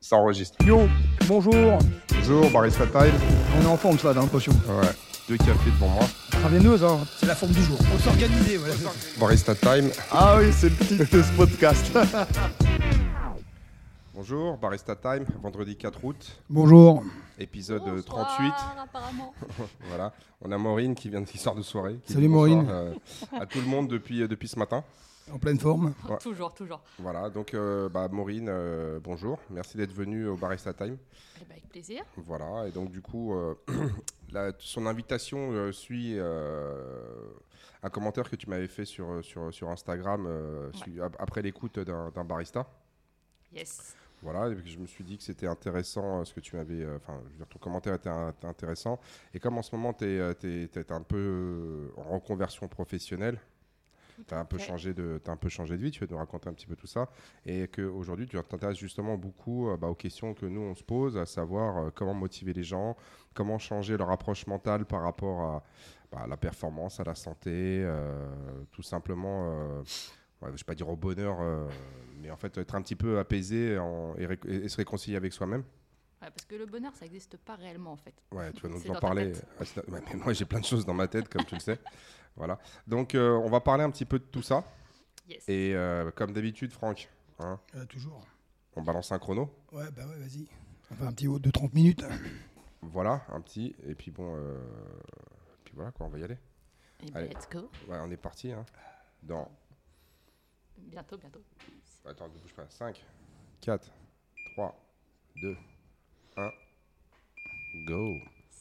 Ça enregistre. Yo, bonjour. Bonjour, Barista Time. On est en forme, ça, dans potion. Ouais, deux cafés devant moi. Travailleuse, hein. C'est la forme du jour. On s'organiser, voilà. Barista Time. Ah oui, c'est le titre de ce podcast. Bonjour, Barista Time, vendredi 4 août, bonjour. épisode euh, Bonsoir, 38. apparemment. Voilà, on a Maureen qui vient de l'histoire de soirée. qui Salut, Maureen. euh, à tout le monde depuis, euh, depuis ce matin. En pleine forme. Ouais. Toujours, toujours. Voilà, donc euh, bah, Maureen, euh, bonjour. Merci d'être venue au Barista Time. Eh ben, avec plaisir. Voilà, et donc du coup, euh, la- son invitation euh, suit euh, un commentaire que tu m'avais fait sur, sur, sur Instagram euh, su- ap- après l'écoute d'un barista. Yes. Voilà, et puis je me suis dit que c'était intéressant ce que tu m'avais. euh, Enfin, je veux dire, ton commentaire était, un- intéressant. Et comme en ce moment, tu es, un peu en reconversion professionnelle, tu as un, peu fait. changé de- t'as un peu changé de vie, tu vas nous raconter un petit peu tout ça. Et qu'aujourd'hui, tu t'intéresses justement beaucoup euh, bah, aux questions que nous, on se pose, à savoir euh, comment motiver les gens, comment changer leur approche mentale par rapport à bah, la performance, à la santé, euh, tout simplement. euh, ouais, je ne vais pas dire au bonheur, euh, mais en fait être un petit peu apaisé en- et, se réconcilier avec soi-même. Ouais, parce que le bonheur, ça n'existe pas réellement, en fait. Ouais, tu vas nous en parler. Ah, mais moi, j'ai plein de choses dans ma tête, comme tu le sais. Voilà. Donc, euh, on va parler un petit peu de tout ça. Yes. Et euh, comme d'habitude, Franck, hein, Euh, toujours. on balance un chrono. Ouais, bah ouais, vas-y. On fait un petit haut de 30 minutes. Voilà, un petit. Et puis bon, euh, puis voilà, quoi, on va y aller. Eh ben, allez. let's go. Ouais, on est parti. Hein. Dans. Bientôt, bientôt. Attends, ne bouge pas. 5, 4, 3, 2, 1. Go.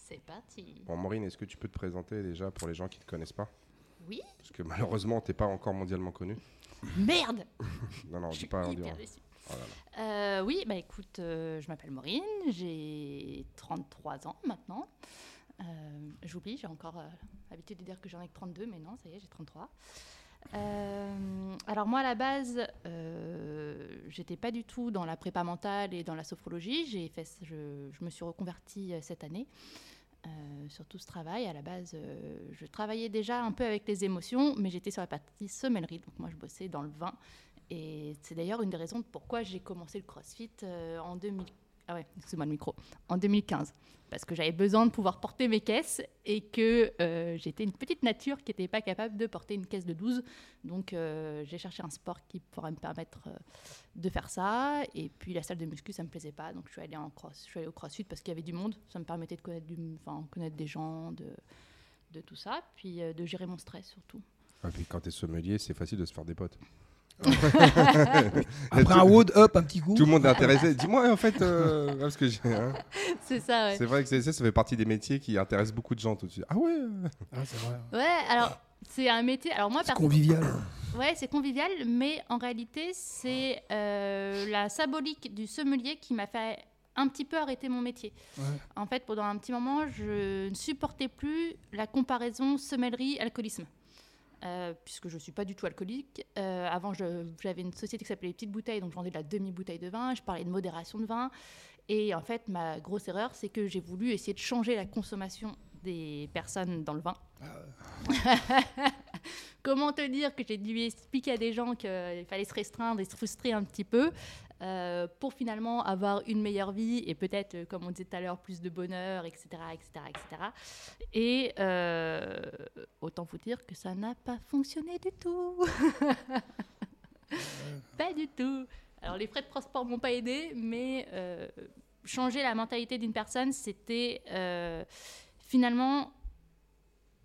C'est parti. Bon, Maureen, est-ce que tu peux te présenter déjà pour les gens qui ne te connaissent pas? Oui Parce que malheureusement, tu n'es pas encore mondialement connu. Merde Non, non, on Je suis pas. dit- hyper déçue. Oh là là. Euh, oui, bah écoute, euh, je m'appelle Maureen, j'ai 33 ans maintenant. Euh, J'oublie, j'ai encore l'habitude de dire que j'en ai que 32, mais non, ça y est, j'ai 33. Euh, alors moi, à la base, euh, j'étais pas du tout dans la prépa mentale et dans la sophrologie. J'ai fait, je, je me suis reconvertie cette année sur tout ce travail. À la base, euh, je travaillais déjà un peu avec les émotions, mais j'étais sur la partie sommellerie. Donc moi, je bossais dans le vin. Et c'est d'ailleurs une des raisons pourquoi j'ai commencé le CrossFit euh, en 2000. Ah ouais, excuse-moi le micro. En 2015. Parce que j'avais besoin de pouvoir porter mes caisses et que euh, j'étais une petite nature qui n'était pas capable de porter une caisse de 12. Donc euh, j'ai cherché un sport qui pourrait me permettre euh, de faire ça. Et puis la salle de muscu, ça me plaisait pas. Donc je suis allée, en cross, je au CrossFit parce qu'il y avait du monde. Ça me permettait de connaître, des gens, de, de tout ça. Puis de gérer mon stress surtout. Et puis quand tu es sommelier, c'est facile de se faire des potes. Après un wood, hop, un petit coup. Tout le monde est intéressé. Dis-moi, en fait, euh, parce que j'ai- hein, C'est ça, ouais. c'est vrai que c'est- ça, ça fait partie des métiers qui intéressent beaucoup de gens tout de suite. Ah ouais euh. Ah, c'est vrai. Ouais, alors c'est un métier. Alors moi, C'est perso- convivial. Ouais, c'est convivial, mais en réalité, c'est euh, la symbolique du sommelier qui m'a fait un petit peu arrêter mon métier. Ouais. En fait, pendant un petit moment, je ne supportais plus la comparaison sommellerie-alcoolisme. Euh, puisque je ne suis pas du tout alcoolique. Euh, avant, j'avais une société qui s'appelait Les Petites Bouteilles, donc je vendais de la demi-bouteille de vin, je parlais de modération de vin. Et en fait, ma grosse erreur, c'est que j'ai voulu essayer de changer la consommation des personnes dans le vin. Comment te dire que j'ai dû expliquer à des gens qu'il fallait se restreindre et se frustrer un petit peu euh, pour finalement avoir une meilleure vie et peut-être, euh, comme on disait tout à l'heure, plus de bonheur, etc. etc., etc. Et euh, autant vous dire que ça n'a pas fonctionné du tout. pas du tout. Alors les frais de transport m'ont pas aidé, mais euh, changer la mentalité d'une personne, c'était finalement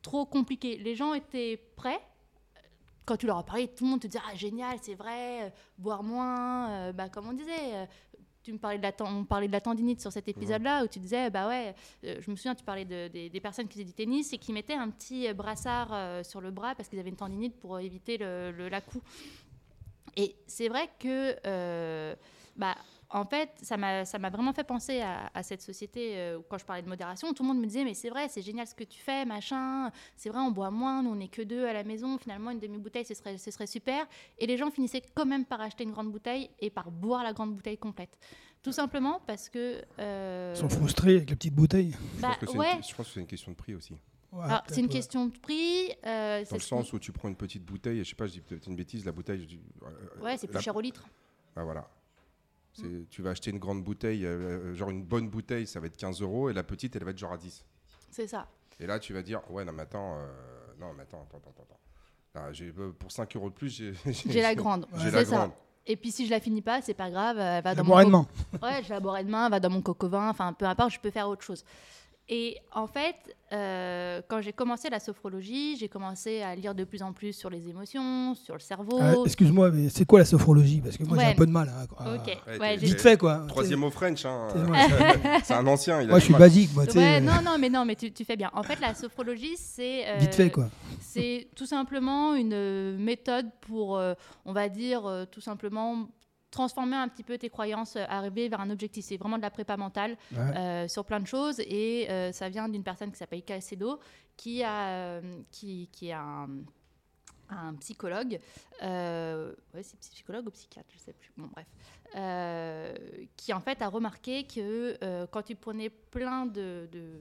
trop compliqué. Les gens étaient prêts. Quand tu leur as parlé, tout le monde te disait Ah, génial, c'est vrai, euh, boire moins. euh, bah, comme on disait, euh, tu me parlais de la, on parlait de la tendinite sur cet épisode-là, où tu disais Bah ouais, je me souviens, tu parlais de- des, des personnes qui faisaient du tennis et qui mettaient un petit brassard sur le bras parce qu'ils avaient une tendinite pour éviter le, le- la coue. Et c'est vrai que, bah, en fait, ça m'a vraiment fait penser à, à cette société euh, où quand je parlais de modération. Tout le monde me disait, mais c'est vrai, c'est génial ce que tu fais, machin. C'est vrai, on boit moins, nous on n'est que deux à la maison. Finalement, une demi-bouteille, ce serait, ce serait super. Et les gens finissaient quand même par acheter une grande bouteille et par boire la grande bouteille complète. Tout simplement parce que. euh, Ils sont frustrés avec la petite bouteille. Je bah, pense que c'est ouais. une, je pense que c'est une question de prix aussi. Ouais, Alors, c'est une ouais. question de prix. euh, Dans le sens où tu prends une petite bouteille, et je sais pas, je dis peut-être une bêtise, la bouteille. je dis, euh, Ouais, c'est plus la- cher au litre. Ah, voilà. Tu vas acheter une grande bouteille, euh, genre une bonne bouteille, ça va être 15 euros, et la petite, elle va être genre à 10. C'est ça. Et là, tu vas dire, ouais, non, mais attends, euh, non, mais attends, attends, attends, attends. Euh, pour 5 euros de plus, j'ai J'ai la grande. J'ai C'est la ça. Et puis si je la finis pas, c'est pas grave, elle va dans mon demain. co- Ouais, je la boirai demain, elle va dans mon coco vin, enfin peu importe, je peux faire autre chose. Et en fait, euh, quand j'ai commencé la sophrologie, j'ai commencé à lire de plus en plus sur les émotions, sur le cerveau. Ah, Excuse-moi, mais c'est quoi la sophrologie? Parce que moi j'ai un peu de mal. hein, à- Ok. Ouais, Ouais, t'es- j'ai- Vite fait quoi. Troisième au French, hein. C'est un ancien, il a Moi je suis mal. basique, moi. tu sais, Ouais, non, non, mais non, mais tu, tu fais bien. En fait, la sophrologie, c'est euh, Vite fait quoi. c'est tout simplement une euh, méthode pour, euh, on va dire, euh, tout simplement transformer un petit peu tes croyances, euh, arriver vers un objectif. C'est vraiment de la prépa mentale Ouais. euh, sur plein de choses et euh, ça vient d'une personne qui s'appelle Caicedo qui, a, qui, qui est un, un psychologue, euh, ouais, c'est psychologue ou psychiatre, je sais plus, bon bref, euh, qui en fait a remarqué que euh, quand tu prenais plein de, de-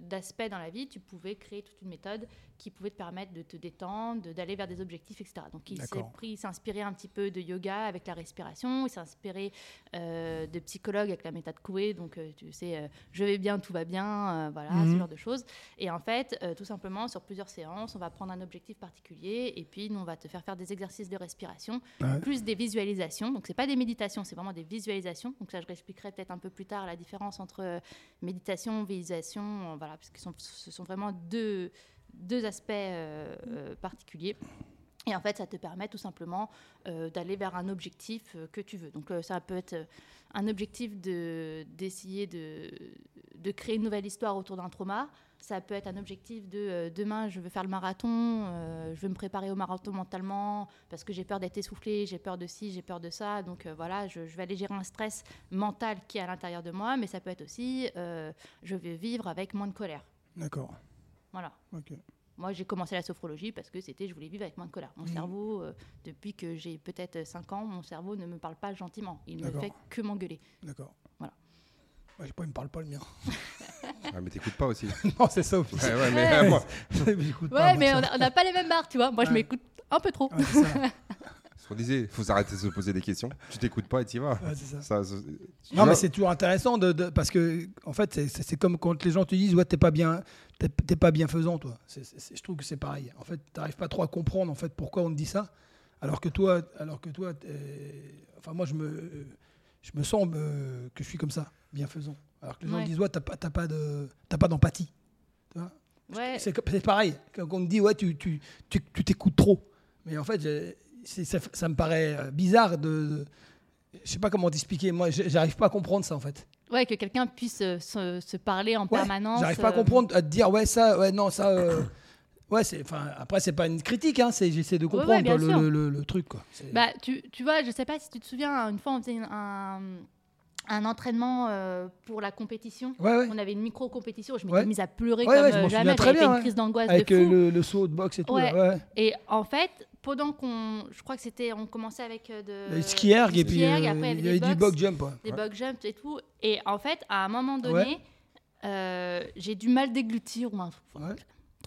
d'aspects dans la vie, tu pouvais créer toute une méthode qui pouvait te permettre de te détendre, d'aller vers des objectifs, etc. Donc il s'est pris, s'est inspiré un petit peu de yoga avec la respiration, il s'est inspiré euh, de psychologue avec la méthode Coué, donc euh, tu sais, euh, je vais bien, tout va bien, voilà, Mhm. ce genre de choses. Et en fait, tout simplement, sur plusieurs séances, on va prendre un objectif particulier et puis nous, on va te faire faire des exercices de respiration, Ouais. plus des visualisations. Donc, c'est pas des méditations, c'est vraiment des visualisations. Donc, ça, je réexpliquerai peut-être un peu plus tard la différence entre méditation, visualisation, parce que ce sont- vraiment deux, deux aspects euh, euh, particuliers. Et en fait, ça te permet tout simplement euh, d'aller vers un objectif que tu veux. Donc, ça peut être un objectif de- d'essayer de, de créer une nouvelle histoire autour d'un trauma. Ça peut être un objectif de euh, demain, je veux faire le marathon, euh, je veux me préparer au marathon mentalement parce que j'ai peur d'être essoufflé, j'ai peur de ci, j'ai peur de ça. Donc euh, voilà, je, je vais aller gérer un stress mental qui est à l'intérieur de moi. Mais ça peut être aussi, je vais vivre avec moins de colère. D'accord. Voilà. Ok. Moi, j'ai commencé la sophrologie parce que c'était, je voulais vivre avec moins de colère. Mon Mhm. cerveau, euh, depuis que j'ai peut-être 5 ans, mon cerveau ne me parle pas gentiment. Il ne fait que m'engueuler. D'accord. Voilà. Ouais, pas, il me parle pas le mien. Ah, mais t'écoute pas aussi. non, c'est ça au. Ouais, ouais, mais Ouais. euh, moi, pas, on n'a pas les mêmes barres, tu vois. Moi, je m'écoute un peu trop. Ouais, c'est ce qu'on disait, faut s'arrêter de se poser des questions. Tu t'écoutes pas et t'y vas. Ça. Ça, ça- Non, vois, mais c'est toujours intéressant de, de- parce que en fait, c'est- comme quand les gens te disent ouais, t'es pas bien, t'es pas bienfaisant, toi. Je trouve que c'est pareil. En fait, t'arrives pas trop à comprendre en fait pourquoi on te dit ça, alors que toi, alors que toi, enfin moi je me, je me sens euh, que je suis comme ça, bienfaisant. Alors que les gens Ouais. disent ouais, t'as pas, pas d'empathie. Tu Ouais. C'est pareil. Quand on me dit ouais, tu tu tu tu t'écoutes trop, mais en fait, ça, ça me paraît euh, bizarre de, de- je sais pas comment t'expliquer. Moi, j'arrive pas à comprendre ça en fait. Ouais, que quelqu'un puisse euh, se, se parler en Ouais, permanence. J'arrive pas à euh, comprendre, à te dire ouais ça, ouais non ça. euh, ouais c'est, enfin après c'est pas une critique, hein, c'est j'essaie de comprendre le, le, le- le truc quoi. Bah, tu, tu vois, je sais pas si tu te souviens, une fois, on faisait un, un entraînement euh, pour la compétition. ouais ouais. On avait une micro-compétition, je m'étais Ouais. mise à pleurer comme je euh, jamais. J'avais fait une crise d'angoisse Avec de euh, fou. le, le saut de boxe et tout. Là. Et en fait, pendant qu'on. Je crois que c'était. On commençait avec de. Le ski erg et puis euh, après, il y avait du box jump. des box jumps et tout. Et en fait, à un moment donné, euh, j'ai du mal déglutir ou un truc,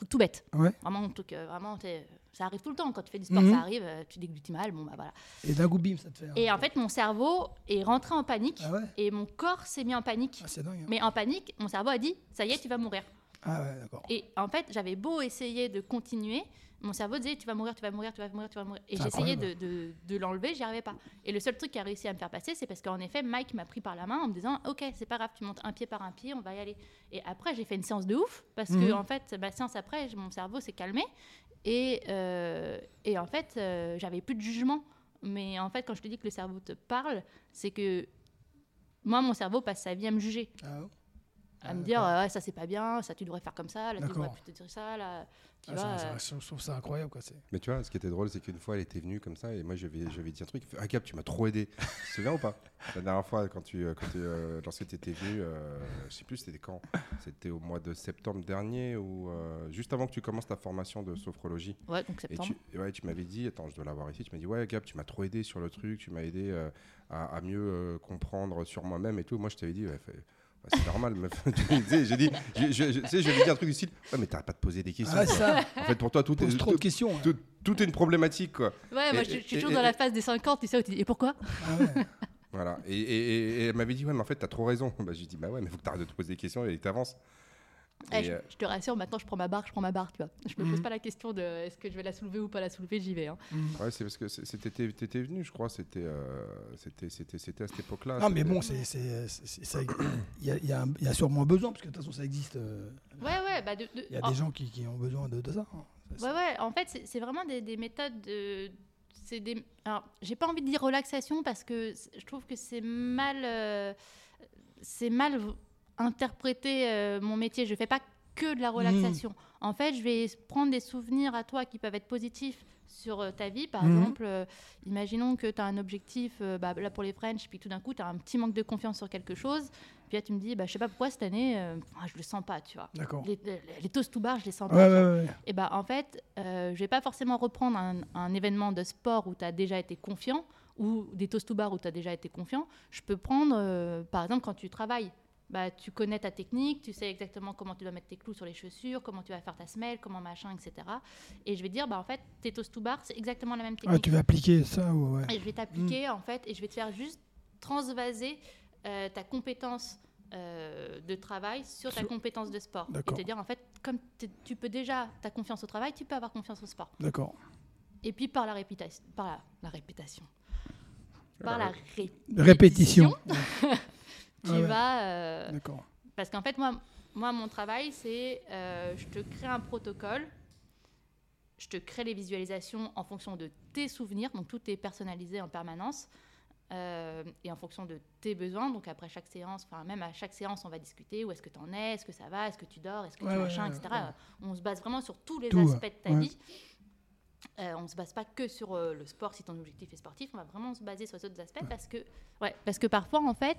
tout bête. Ouais. Vraiment, un truc, vraiment, t'es- ça arrive tout le temps. Quand tu fais du sport, Mhm. ça arrive, euh, tu déglutis mal. Bon, bah voilà. Et d'un coup bim ça te fait. Et en fait, mon cerveau est rentré en panique Ah ouais. et mon corps s'est mis en panique. Ah, c'est dingue. hein. Mais en panique, mon cerveau a dit Ça y est, tu vas mourir. Ah ouais d'accord. Et en fait, j'avais beau essayer de continuer, mon cerveau disait tu vas mourir, tu vas mourir, tu vas mourir, tu vas mourir. Et j'essayais de, de, de l'enlever, j'y arrivais pas. Et le seul truc qui a réussi à me faire passer, c'est parce qu'en effet, Mike m'a pris par la main en me disant ok, c'est pas grave, tu montes un pied par un pied, on va y aller. Et après, j'ai fait une séance de ouf parce que Mhm. en fait, ma séance après, mon cerveau s'est calmé et, euh, et en fait, euh, j'avais plus de jugement. Mais en fait, quand je te dis que le cerveau te parle, c'est que moi, mon cerveau passe sa vie à me juger Ah. À Ah, me dire d'accord. euh, ouais, ça c'est pas bien, ça tu devrais faire comme ça, là tu devrais plutôt dire ça, là tu Ah, vois. ça- euh, ça- je trouve ça incroyable quoi. c'est- Mais tu vois, ce qui était drôle, c'est qu'une fois, elle était venue comme ça, et moi, je lui avais je lui avais dit un truc. fait, Ah, Gab, tu m'as trop aidé. Tu te souviens ou pas? La dernière fois, quand tu, euh, quand tu, euh, lorsque tu étais venu, euh, je sais plus, c'était quand? C'était au mois de septembre dernier, ou euh, juste avant que tu commences ta formation de sophrologie. Ouais, donc Et septembre. tu, et ouais, tu m'avais dit, attends, je dois l'avoir ici, tu m'as dit, ouais, Gab, tu m'as trop aidé sur le truc, tu m'as aidé euh, à, à mieux euh, comprendre sur moi-même et tout. Moi, je t'avais dit, ouais, fais- c'est normal, meuf. J'ai dit, je, je, je- tu sais, je lui ai dit un truc du style, ouais, mais t'arrêtes pas de poser des questions. Ah ça. En fait, pour toi, tout est, Pose trop de tout, questions. hein. tout- tout est une problématique, quoi. Ouais, moi Et- je, je suis toujours et- dans la phase des 50, tu sais, où tu dis et pourquoi? Ah ouais. Voilà. Et, et- et elle m'avait dit, ouais, mais en fait, t'as trop raison. Bah, j'ai dit, bah ouais, mais faut que t'arrêtes de te poser des questions et t'avances. Eh, je, euh, je te rassure, maintenant je prends ma barre, je prends ma barre, tu vois. Je me Mhm. pose pas la question de est-ce que je vais la soulever ou pas la soulever, j'y vais. hein. Ouais, c'est parce que c'était t'étais venu, je crois. C'était euh, c'était c'était c'était à cette époque-là. Non, mais bon, c'est, il y a, il y a y a sûrement besoin, parce que de toute façon, ça existe. euh, Ouais, ouais, bah de, de- Il y a en- des gens qui, qui ont besoin de, de ça. hein. Ouais, ouais, en fait, c'est c'est vraiment des, des méthodes de. C'est des. Alors, j'ai pas envie de dire relaxation parce que je trouve que c'est mal. euh, c'est mal interprété euh, mon métier. Je fais pas que de la relaxation. En fait, je vais prendre des souvenirs à toi qui peuvent être positifs sur euh, ta vie. Par Mhm. exemple, euh, imaginons que tu as un objectif, euh, bah, là pour les French, puis tout d'un coup, tu as un petit manque de confiance sur quelque chose. Puis là, tu me dis, bah, je sais pas pourquoi cette année, ah, je le sens pas, tu vois. D'accord. Les, les, les toasts to bar, je les sens Ouais, pas. ouais, ouais. Et bah, en fait, je vais pas forcément reprendre un, un événement de sport où tu as déjà été confiant ou des toast to bar où tu as déjà été confiant. Je peux prendre, par exemple, quand tu travailles, bah, tu connais ta technique, tu sais exactement comment tu dois mettre tes clous sur les chaussures, comment tu vas faire ta semelle, comment machin, etc. Et je vais dire, bah, en fait, tes toast to bar, c'est exactement la même Ah, technique. tu vas appliquer ça ou ouais. Et je vais t'appliquer, en fait, et je vais te faire juste transvaser euh, ta compétence euh, de travail sur ta compétence de sport. Et D'accord. te dire, en fait, comme tu peux déjà, ta confiance au travail, tu peux avoir confiance au sport. D'accord. Et puis par la réputation, par la, la réputation, par la ré- Répétition. tu Ouais, ouais. vas, euh, D'accord. parce qu'en fait, moi, moi, mon travail, c'est, euh, je te crée un protocole, je te crée les visualisations en fonction de tes souvenirs, donc tout est personnalisé en permanence, euh, et en fonction de tes besoins. Donc après chaque séance, enfin même à chaque séance, on va discuter où est-ce que tu en es, est-ce que ça va, est-ce que tu dors, est-ce que Ouais, tu ouais, machin, ouais, etc. On se base vraiment sur tous les Tout, aspects de ta vie. Euh, on ne se base pas que sur euh, le sport si ton objectif est sportif, on va vraiment se baser sur les autres aspects parce que, ouais, parce que parfois en fait,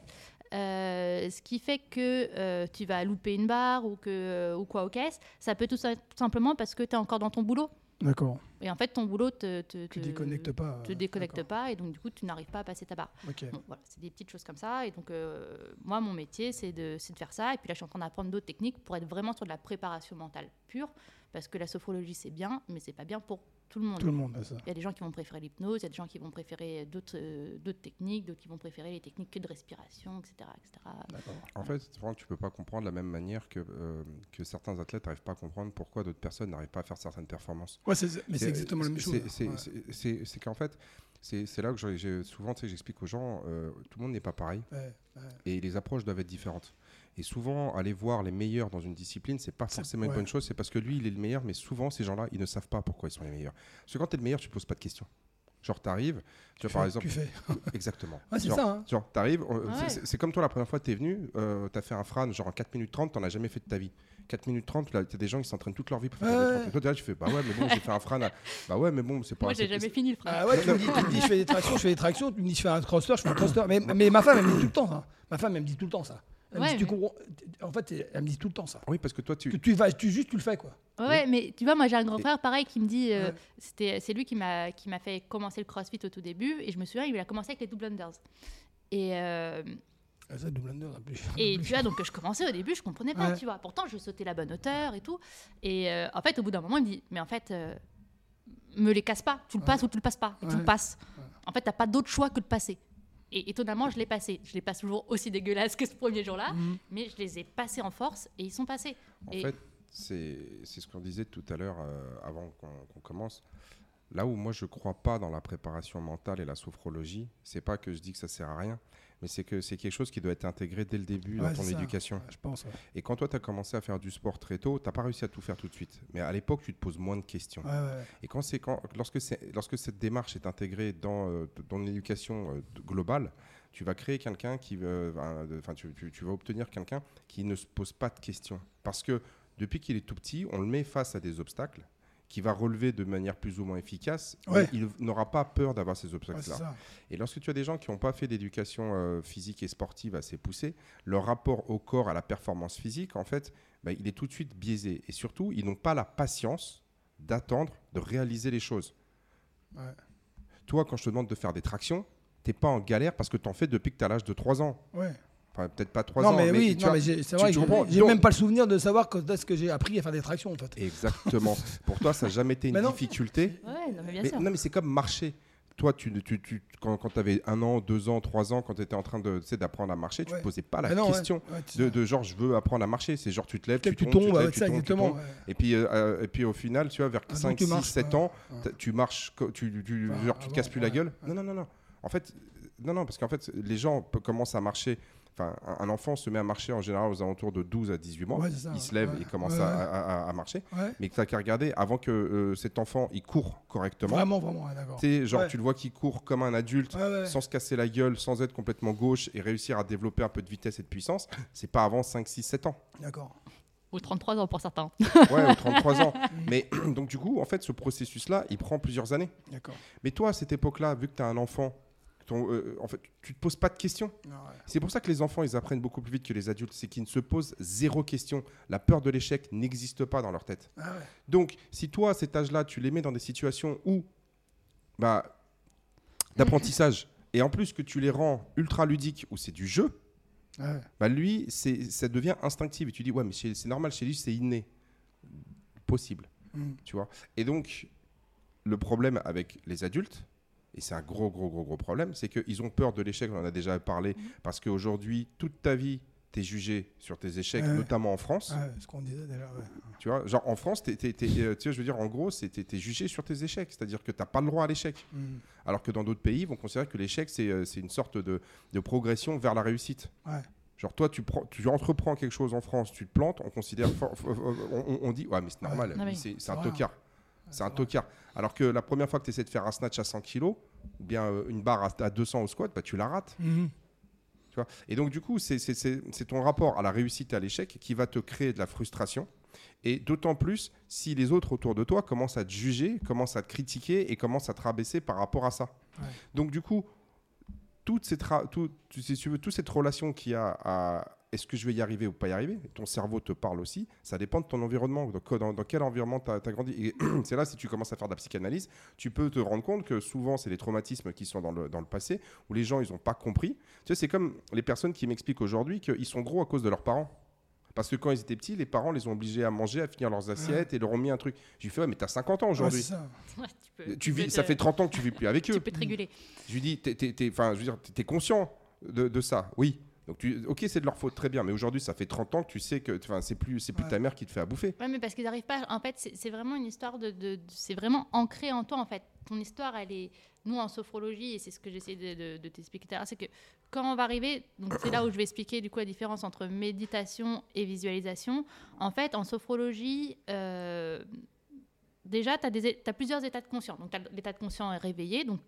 euh, ce qui fait que tu vas louper une barre ou, que, ou quoi au caisse, ça peut tout, simplement parce que tu es encore dans ton boulot. D'accord. Et en fait, ton boulot te, te, Tu te- déconnectes pas. te déconnecte pas et donc du coup, tu n'arrives pas à passer ta barre. Ok. Bon, voilà, c'est des petites choses comme ça. Et donc, euh, moi, mon métier, c'est de, c'est de faire ça. Et puis là, je suis en train d'apprendre d'autres techniques pour être vraiment sur de la préparation mentale pure. Parce que la sophrologie, c'est bien, mais c'est pas bien pour tout le monde. Tout le monde a ça. Il y a des gens qui vont préférer l'hypnose, il y a des gens qui vont préférer d'autres euh, techniques, d'autres qui vont préférer les techniques que de respiration, etc. etc. En fait, Franck, tu peux pas comprendre de la même manière que, euh, que certains athlètes n'arrivent pas à comprendre pourquoi d'autres personnes n'arrivent pas à faire certaines performances. Ouais, c'est- mais c'est exactement la même chose. c'est- Ouais. qu'en fait, c'est là que j'ai- souvent, j'explique aux gens, euh, tout le monde n'est pas pareil Ouais, ouais. et les approches doivent être différentes. Et souvent, aller voir les meilleurs dans une discipline, c'est pas forcément une bonne chose, c'est parce que lui, il est le meilleur, mais souvent, ces gens-là, ils ne savent pas pourquoi ils sont les meilleurs. Parce que quand tu es le meilleur, tu poses pas de questions. Genre, tu arrives, tu vois, par exemple, Tu fais. exactement. Ouais, c'est ça. hein. Genre, t'arrives, on- Ouais. c'est- comme toi la première fois que t'es venu, euh, t'as fait un fran genre en 4 minutes 30, t'en as jamais fait de ta vie. 4 minutes 30, là, t'as des gens qui s'entraînent toute leur vie pour faire Ouais, des ouais. 30. Et toi, tu fais, bah ouais, mais bon, j'ai fait un fran. à- Bah ouais, mais bon, c'est pas Moi, j'ai jamais fini le frein. Ah ouais, tu me, dis, tu me dis, je fais des tractions, je fais des tractions, tu me dis, je fais un thruster, je fais un thruster. Mais, mais ma femme, elle me dit tout le temps ça. Ma femme, elle me dit tout le temps ça. Elle me Ouais, dit, tu mais- comprends En fait, elle me dit tout le temps ça. Oui, parce que toi, tu. Que tu vas, tu juste, tu le fais quoi. Ouais, ouais, mais tu vois, moi j'ai un grand frère pareil qui me dit, euh, Ouais. c'était, c'est lui qui m'a, qui m'a fait commencer le crossfit au tout début, et je me souviens, il a commencé avec les double unders. Et, euh, Ah, Ça, double under, plus. et tu vois, donc je commençais au début, je comprenais pas, Ouais. tu vois. Pourtant, je sautais la bonne hauteur et tout. Et euh, en fait, au bout d'un moment, il me dit, mais en fait, euh, me les casse pas, tu le Ouais. passes ou tu le passes pas, et tu le passes. Ouais. En fait, t'as pas d'autre choix que de passer. Et étonnamment, je l'ai passé. Je les passe toujours aussi dégueulasse que ce premier jour-là, Mhm. mais je les ai passés en force et ils sont passés. En Et- fait, c'est ce qu'on disait tout à l'heure euh, avant qu'on qu'on commence. Là où moi je crois pas dans la préparation mentale et la sophrologie, c'est pas que je dis que ça sert à rien, mais c'est que c'est quelque chose qui doit être intégré dès le début Ouais, dans ton éducation. Ouais, je pense. ouais. Et quand toi tu as commencé à faire du sport très tôt, t'as pas réussi à tout faire tout de suite. Mais à l'époque, tu te poses moins de questions. Et quand c'est quand lorsque c'est lorsque cette démarche est intégrée dans euh, dans l'éducation euh, globale, tu vas créer quelqu'un qui veut enfin tu, tu- tu vas obtenir quelqu'un qui ne se pose pas de questions parce que depuis qu'il est tout petit, on le met face à des obstacles qui va relever de manière plus ou moins efficace, Ouais. il n'aura pas peur d'avoir ces obstacles-là. Et lorsque tu as des gens qui n'ont pas fait d'éducation euh, physique et sportive assez poussée, leur rapport au corps, à la performance physique, en fait, bah, il est tout de suite biaisé. Et surtout, ils n'ont pas la patience d'attendre, de réaliser les choses. Ouais. Toi, quand je te demande de faire des tractions, t'es pas en galère parce que tu en fais depuis que tu as l'âge de 3 ans. Ouais. Enfin, peut-être pas 3 non, ans, mais, oui, tu non, vois- mais j'ai- c'est vrai, tu j'ai- comprends j'ai Donc- même pas le souvenir de savoir quand est-ce que j'ai appris à faire des tractions en fait. Exactement. Pour toi, ça n'a jamais été une Mais non. difficulté. Ouais, non, mais bien Mais, sûr. non, mais c'est comme marcher. toi, tu, tu, tu- quand, quand tu avais un an, deux ans, trois ans, quand tu étais en train de, tu sais, d'apprendre à marcher, tu Ouais. te posais pas la Ah non, question ouais, de, de genre je veux apprendre à marcher. C'est genre tu te lèves, tu, tombes, tombes, tu ça tombes, tu exactement. Et puis, euh, euh, et puis au final, tu vois, vers Ah, donc 5, tu 6, marches, 7 ouais. ans, tu marches, tu, tu, Bah, genre, tu te casses avant, plus la gueule. Non, non, non, non. En fait, non, non, parce qu'en fait, les gens commencent à marcher. Enfin, un enfant se met à marcher en général aux alentours de 12 à 18 mois. Ouais, c'est ça, il se lève Ouais. et commence Ouais, à, marcher. Ouais. Mais tu n'as qu'à regarder avant que euh, cet enfant il court correctement. Vraiment, vraiment, ouais, d'accord. Genre, Ouais. tu le vois qui court comme un adulte, Ouais, ouais. sans se casser la gueule, sans être complètement gauche et réussir à développer un peu de vitesse et de puissance, c'est pas avant 5, 6, 7 ans. D'accord. Ou 33 ans pour certains. Ouais, ou 33 ans. Mais donc, du coup, en fait, ce processus-là, il prend plusieurs années. D'accord. Mais toi, à cette époque-là, vu que tu as un enfant, ton, euh, en fait, tu te poses pas de questions. Ouais. C'est pour ça que les enfants, ils apprennent beaucoup plus vite que les adultes. C'est qu'ils ne se posent zéro question. La peur de l'échec n'existe pas dans leur tête. Ah ouais. Donc, si toi, à cet âge-là, tu les mets dans des situations où, bah, d'apprentissage, et en plus que tu les rends ultra ludiques, où c'est du jeu, Ah ouais. bah lui, c'est, ça devient instinctif. Et tu dis, ouais, mais c'est normal, chez lui, c'est inné. Possible, Mm. tu vois? Et donc, le problème avec les adultes, et c'est un gros, gros, gros, gros problème, c'est qu'ils ont peur de l'échec, on en a déjà parlé, parce qu'aujourd'hui, toute ta vie, tu es jugé sur tes échecs, Ouais. notamment en France. Ouais, ce qu'on disait déjà. Ouais. Tu vois, genre en France, t'es- t'es- t'es, euh, tu sais, je veux dire, en gros, c'est t'es- t'es jugé sur tes échecs, c'est-à-dire que t'as pas le droit à l'échec. Mm. Alors que dans d'autres pays, ils vont considérer que l'échec, c'est euh, c'est une sorte de, de progression vers la réussite. Ouais. Genre toi, tu, prends, tu entreprends quelque chose en France, tu te plantes, on considère, on, dit, ouais, mais c'est normal, c'est un tocard. C'est un tocard. Alors que la première fois que tu essaies de faire un snatch à 100 kg, ou bien euh, une barre à, à 200 au squat, bah, tu la rates. Mhm. Tu vois? Et donc, du coup, c'est- ton rapport à la réussite et à l'échec qui va te créer de la frustration. Et d'autant plus si les autres autour de toi commencent à te juger, commencent à te critiquer et commencent à te rabaisser par rapport à ça. Ouais. Donc, du coup, toute cette, ra- tout, tu- si tu veux, toute cette relation qu'il y a à est-ce que je vais y arriver ou pas y arriver, ton cerveau te parle aussi, ça dépend de ton environnement, dans, dans- dans quel environnement tu as, grandi. Et c'est là, si tu commences à faire de la psychanalyse, tu peux te rendre compte que souvent, c'est les traumatismes qui sont dans le, dans le passé, où les gens, ils n'ont pas compris. Tu sais, c'est comme les personnes qui m'expliquent aujourd'hui qu'ils sont gros à cause de leurs parents. Parce que quand ils étaient petits, les parents les ont obligés à manger, à finir leurs assiettes et leur ont mis un truc. Je lui fais, ouais, mais t'as 50 ans aujourd'hui. c'est ça. Ouais, tu peux, tu peux vis, te- ça fait 30 ans que tu vis plus avec Tu eux. peux te réguler. Je lui dis, t'es, t'es- t'es- enfin, je veux dire, t'es- t'es conscient de, de ça Oui. Donc, tu, ok, c'est de leur faute, très bien. Mais aujourd'hui, ça fait 30 ans que tu sais que c'est plus, c'est plus Ouais. ta mère qui te fait à bouffer. Ouais, mais parce qu'ils n'arrivent pas. En fait, c'est vraiment une histoire de. de- de- c'est vraiment ancré en toi, en fait. Ton histoire, elle est. Nous, en sophrologie, et c'est ce que j'essaie de, de- de t'expliquer tout à l'heure, c'est que quand on va arriver. Donc, c'est là où je vais expliquer, du coup, la différence entre méditation et visualisation. En fait, en sophrologie. euh, déjà, tu as, plusieurs états de conscience. Donc, l'état de conscience est réveillé, donc,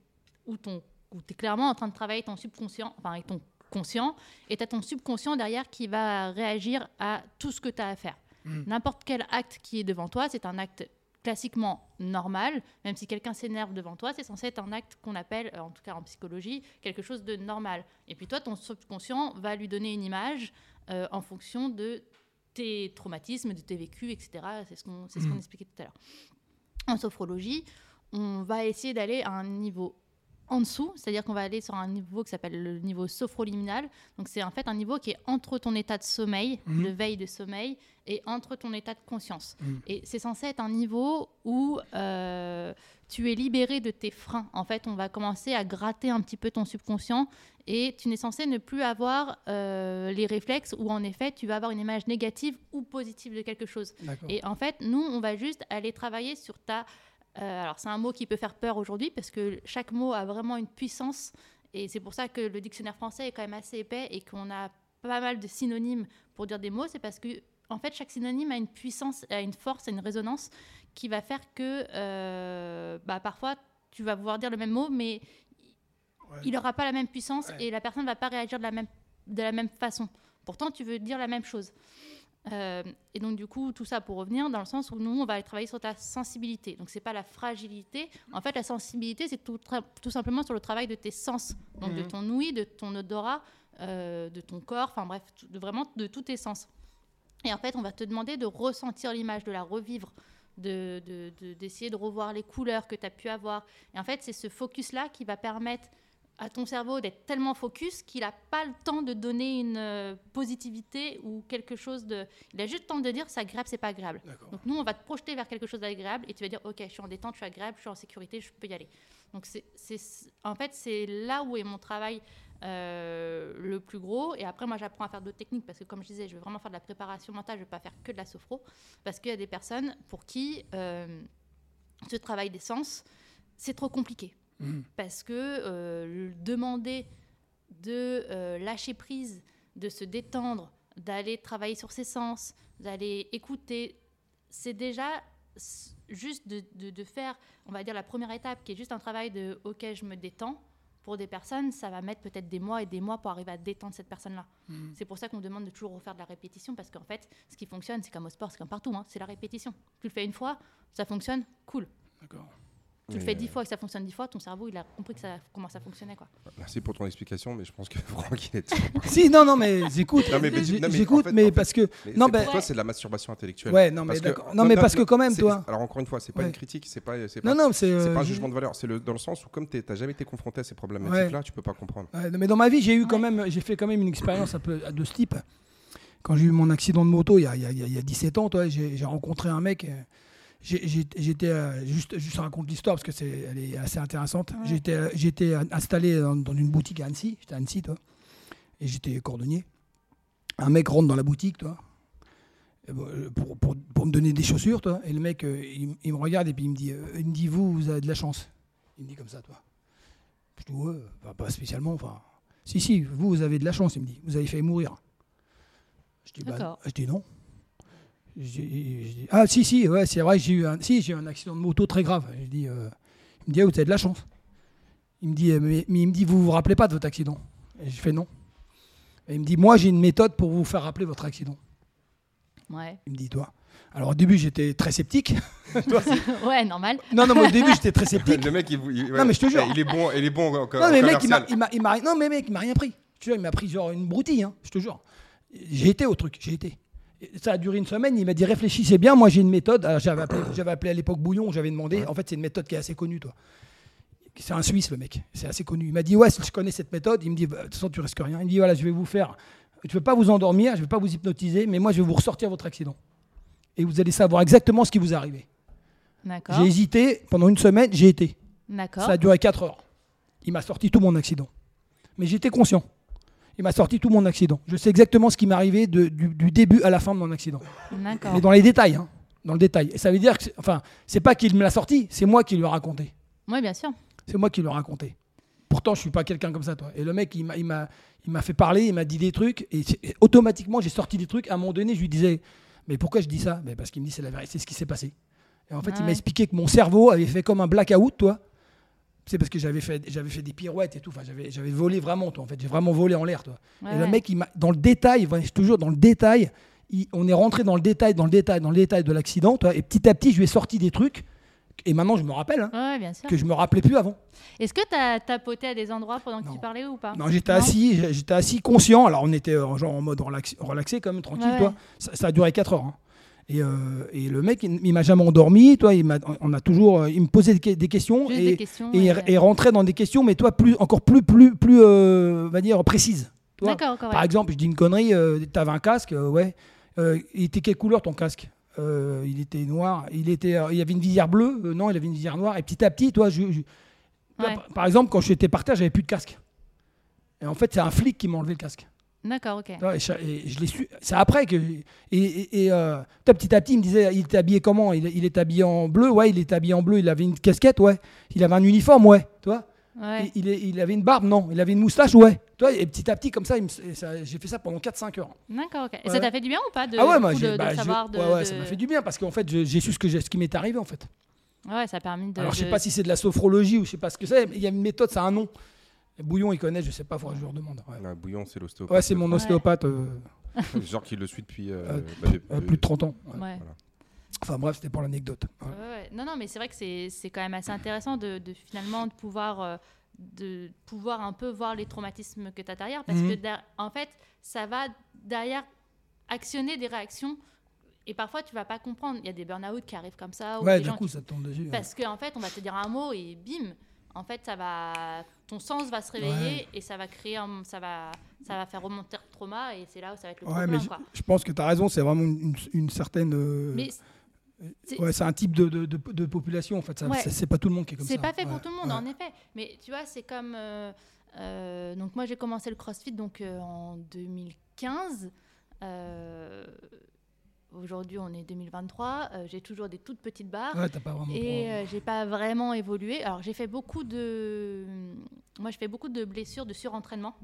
où, ton, où tu es clairement en train de travailler ton subconscient, enfin, avec ton conscient, et tu as ton subconscient derrière qui va réagir à tout ce que tu as à faire. Mm. N'importe quel acte qui est devant toi, c'est un acte classiquement normal, même si quelqu'un s'énerve devant toi, c'est censé être un acte qu'on appelle, euh, en tout cas en psychologie, quelque chose de normal. Et puis toi, ton subconscient va lui donner une image euh, en fonction de tes traumatismes, de tes vécus, etc. C'est ce qu'on ce Mhm. expliquait tout à l'heure. En sophrologie, on va essayer d'aller à un niveau en dessous, c'est-à-dire qu'on va aller sur un niveau qui s'appelle le niveau sophroliminal. Donc c'est en fait un niveau qui est entre ton état de sommeil, Mhm. de veille de sommeil, et entre ton état de conscience. Mhm. Et c'est censé être un niveau où euh, tu es libéré de tes freins. En fait, on va commencer à gratter un petit peu ton subconscient et tu n'es censé ne plus avoir euh, les réflexes où en effet tu vas avoir une image négative ou positive de quelque chose. Et en fait, nous, on va juste aller travailler sur ta... euh, alors, c'est un mot qui peut faire peur aujourd'hui parce que chaque mot a vraiment une puissance. Et c'est pour ça que le dictionnaire français est quand même assez épais et qu'on a pas mal de synonymes pour dire des mots. C'est parce que, en fait, chaque synonyme a une puissance, a une force, a une résonance qui va faire que euh, bah, parfois, tu vas pouvoir dire le même mot, mais Ouais. il n'aura pas la même puissance Ouais. et la personne ne va pas réagir de la même, de la même façon. Pourtant, tu veux dire la même chose. Euh, et donc, du coup, tout ça pour revenir dans le sens où nous, on va travailler sur ta sensibilité. Donc, c'est pas la fragilité. En fait, la sensibilité, c'est tout, simplement sur le travail de tes sens. Donc, de Mhm. ton ouïe, de ton odorat, euh, de ton corps, enfin bref, de vraiment de tous tes sens. Et en fait, on va te demander de ressentir l'image, de la revivre, de- de- de- d'essayer de, revoir les couleurs que tu as pu avoir. Et en fait, c'est ce focus-là qui va permettre à ton cerveau d'être tellement focus qu'il n'a pas le temps de donner une euh, positivité ou quelque chose de. Il a juste le temps de dire c'est agréable, c'est pas agréable. Donc nous, on va te projeter vers quelque chose d'agréable et tu vas dire ok, je suis en détente, je suis agréable, je suis en sécurité, je peux y aller. Donc c'est, c'est- en fait, c'est là où est mon travail euh, le plus gros. Et après, moi, j'apprends à faire d'autres techniques parce que, comme je disais, je veux vraiment faire de la préparation mentale, je ne veux pas faire que de la sophro. Parce qu'il y a des personnes pour qui euh, ce travail des sens, c'est trop compliqué. Mhm. Parce que euh, demander de euh, lâcher prise, de se détendre, d'aller travailler sur ses sens, d'aller écouter, c'est déjà juste de, de- de faire, on va dire, la première étape qui est juste un travail de OK, je me détends. Pour des personnes, ça va mettre peut-être des mois et des mois pour arriver à détendre cette personne-là. Mhm. C'est pour ça qu'on demande de toujours refaire de la répétition parce qu'en fait, ce qui fonctionne, c'est comme au sport, c'est comme partout, hein, c'est la répétition. Tu le fais une fois, ça fonctionne, cool. D'accord. Tu le Mais, fais euh, dix fois et que ça fonctionne dix fois, ton cerveau, il a compris que ça, comment ça fonctionnait. Quoi. Merci pour ton explication, mais je pense que Franck, il est Si, non, non, mais j'écoute. Non, mais- mais- non, mais J'écoute, en fait- mais en fait- parce que. Mais Non, c'est- ben- pour toi, c'est de la masturbation intellectuelle. Ouais, non, mais Parce que- d'accord. Non, mais parce que quand même, toi. Alors encore une fois, c'est pas Ouais. une critique, c'est pas, c'est Non, pas, non, c'est. euh, pas un je- jugement de valeur. C'est le, dans le sens où comme tu n'as jamais été confronté à ces problématiques-là, tu peux pas comprendre. Ouais, mais dans ma vie, j'ai eu quand Ouais. même, j'ai fait quand même une expérience un peu de ce type. Quand j'ai eu mon accident de moto il y a, il y a- il y a 17 ans, toi, j'ai j'ai rencontré un mec. J'étais euh, juste, juste raconte l'histoire parce que c'est, elle est assez intéressante. Ouais. J'étais, euh, j'étais installé dans, dans une boutique à Annecy. J'étais à Annecy, toi, et j'étais cordonnier. Un mec rentre dans la boutique, toi, euh, pour, pour, pour me donner des chaussures, toi. Et le mec, il, il me regarde et puis il me dit, il me dit, vous, vous avez de la chance. Il me dit comme ça, toi. Je dis, ouais, bah, pas spécialement, enfin. Si, si, vous, vous avez de la chance, il me dit. Vous avez failli mourir. Je dis, bah, je dis non. Je dis- je dis, ah, si, si, ouais, c'est vrai, j'ai eu, un, si, j'ai eu un accident de moto très grave. Je dis, euh, il me dit, ah, vous avez de la chance. Il me dit, euh, mais, mais il me dit, vous vous rappelez pas de votre accident? Et je fais non. Et il me dit, moi, j'ai une méthode pour vous faire rappeler votre accident. Ouais. Il me dit, toi. Alors au début, j'étais très sceptique. Toi, ouais, normal. non, non, mais au début, j'étais très sceptique. Le mec, il, il- Non, mais je te jure. il est bon, il est bon en, en Non mais mec, il m'a, il m'a, il m'a- non mais mec, il m'a rien pris. Te jure, il m'a pris genre une broutille, hein, je te jure. J'ai été au truc, j'ai été. Ça a duré une semaine, il m'a dit réfléchissez bien, moi j'ai une méthode. Alors, j'avais, appelé, j'avais appelé à l'époque Bouillon, j'avais demandé. En fait, c'est une méthode qui est assez connue, toi. C'est un Suisse, le mec, c'est assez connu. Il m'a dit ouais, si je connais cette méthode, il me dit bah, de toute façon tu risques rien. Il me dit voilà, je vais vous faire, je vais pas vous endormir, je vais pas vous hypnotiser, mais moi je vais vous ressortir votre accident. Et vous allez savoir exactement ce qui vous est arrivé. D'accord. J'ai hésité pendant une semaine, j'ai été. D'accord. Ça a duré 4 heures. Il m'a sorti tout mon accident. Mais j'étais conscient. Il m'a sorti tout mon accident. Je sais exactement ce qui m'est arrivé de- du, du début à la fin de mon accident. D'accord. Mais dans les détails, hein. Dans le détail. Et ça veut dire que, c'est- enfin, c'est pas qu'il me l'a sorti, c'est moi qui lui ai raconté. Oui, bien sûr. C'est moi qui lui ai raconté. Pourtant, je suis pas quelqu'un comme ça, toi. Et le mec, il m'a, il fait parler, il m'a dit des trucs, et, automatiquement, j'ai sorti des trucs. À un moment donné, je lui disais, mais pourquoi je dis ça? Mais Parce qu'il me dit, c'est la vérité, c'est ce qui s'est passé. Et en fait, Ah il m'a expliqué que mon cerveau avait fait comme un blackout, toi. C'est parce que j'avais fait, j'avais fait des pirouettes et tout. Enfin, j'avais, j'avais volé vraiment, toi. En fait, j'ai vraiment volé en l'air, toi. Ouais, et le mec, il m'a, dans le détail, te jure, dans le détail, il- on est rentré dans le détail, dans le détail, dans le détail de l'accident, toi. Et petit à petit, je lui ai sorti des trucs. Et maintenant, je me rappelle hein, Ouais, bien sûr. que je me rappelais plus avant. Est-ce que tu as tapoté à des endroits pendant que Non. tu parlais ou pas? Non, j'étais Non assis, j'étais assis conscient. Alors on était euh, genre en mode relax- relaxé, même tranquille, toi. ça a duré 4 heures. hein. Et, euh, et le mec, il, il m'a jamais endormi, toi. Il m'a, on a toujours, euh, il me posait des, que- des questions et, des questions. et, ouais. et rentrait dans des questions, mais toi plus, encore plus, plus, plus, euh, on va dire précises. tu. D'accord. Par ouais. exemple, je dis une connerie. Euh, T'avais un casque, ouais. Il était quelle couleur ton casque? Euh, Il était noir. Il était, euh, il avait une visière bleue. Euh, non, il avait une visière noire. Et petit à petit, toi, je, je- toi, Ouais. par- par exemple, quand j'étais par terre, j'avais plus de casque. Et en fait, c'est un flic qui m'a enlevé le casque. D'accord, ok. Et je, et je l'ai su. C'est après que. Et, et, et, euh, petit à petit, il me disait, il était habillé comment? Il, il est habillé en bleu, ouais. Il était habillé en bleu. Il avait une casquette, ouais. Il avait un uniforme, ouais. Tu vois Ouais. il, il est- il avait une barbe, non. Il avait une moustache, ouais. Tu vois, et petit à petit, comme ça, j'ai fait ça pendant 4-5 heures. D'accord, ok. Et Ouais. ça t'a fait du bien ou pas de, ah ouais, moi, de, bah, savoir de, ouais, ça m'a fait du bien parce qu'en fait, j'ai su ce, que ce qui m'est arrivé en fait. Ouais, ça a permis de. Alors, je sais pas si c'est de la sophrologie ou je sais pas ce que c'est, mais il y a une méthode, ça a un nom. Et Bouillon, il connaît, je sais pas, faudra que je lui redemande. Ouais, Bouillon, c'est l'ostéopathe. Ouais, c'est mon Ouais. ostéopathe, euh, Genre qui le suit depuis. euh, Euh, bah, de- euh, de- plus de 30 ans. ouais. Ouais. Voilà. Enfin bref, c'était pour l'anecdote. Ouais. Ouais, ouais. Non, non, mais c'est vrai que c'est c'est quand même assez intéressant de, de finalement de pouvoir, euh, de pouvoir un peu voir les traumatismes que tu as derrière. Parce Mhm. que, der- en fait, ça va derrière actionner des réactions. Et parfois, tu vas pas comprendre. Il y a des burn-out qui arrivent comme ça. ou Ouais, des gens coup, qui- ça te tombe dessus. ouais. Parce qu'en fait, on va te dire un mot et bim. En fait, ça va, ton sens va se réveiller et ça va créer, un- ça va, ça va faire remonter le trauma et c'est là où ça va être le Ouais, mais je, pense que tu as raison, c'est vraiment une, une certaine. euh, Mais c'est- ouais, un type de, de, de- de population en fait. C'est pas tout le monde qui est comme ça. c'est pas fait pour tout le monde, en effet. Mais tu vois, c'est comme. euh, euh, donc, moi, j'ai commencé le crossfit donc, euh, en 2015. Aujourd'hui, on est 2023. euh, j'ai toujours des toutes petites barres. Ouais, t'as pas vraiment. Et euh, j'ai pas vraiment évolué. Alors j'ai fait beaucoup de, moi je fais beaucoup de blessures, de surentraînement.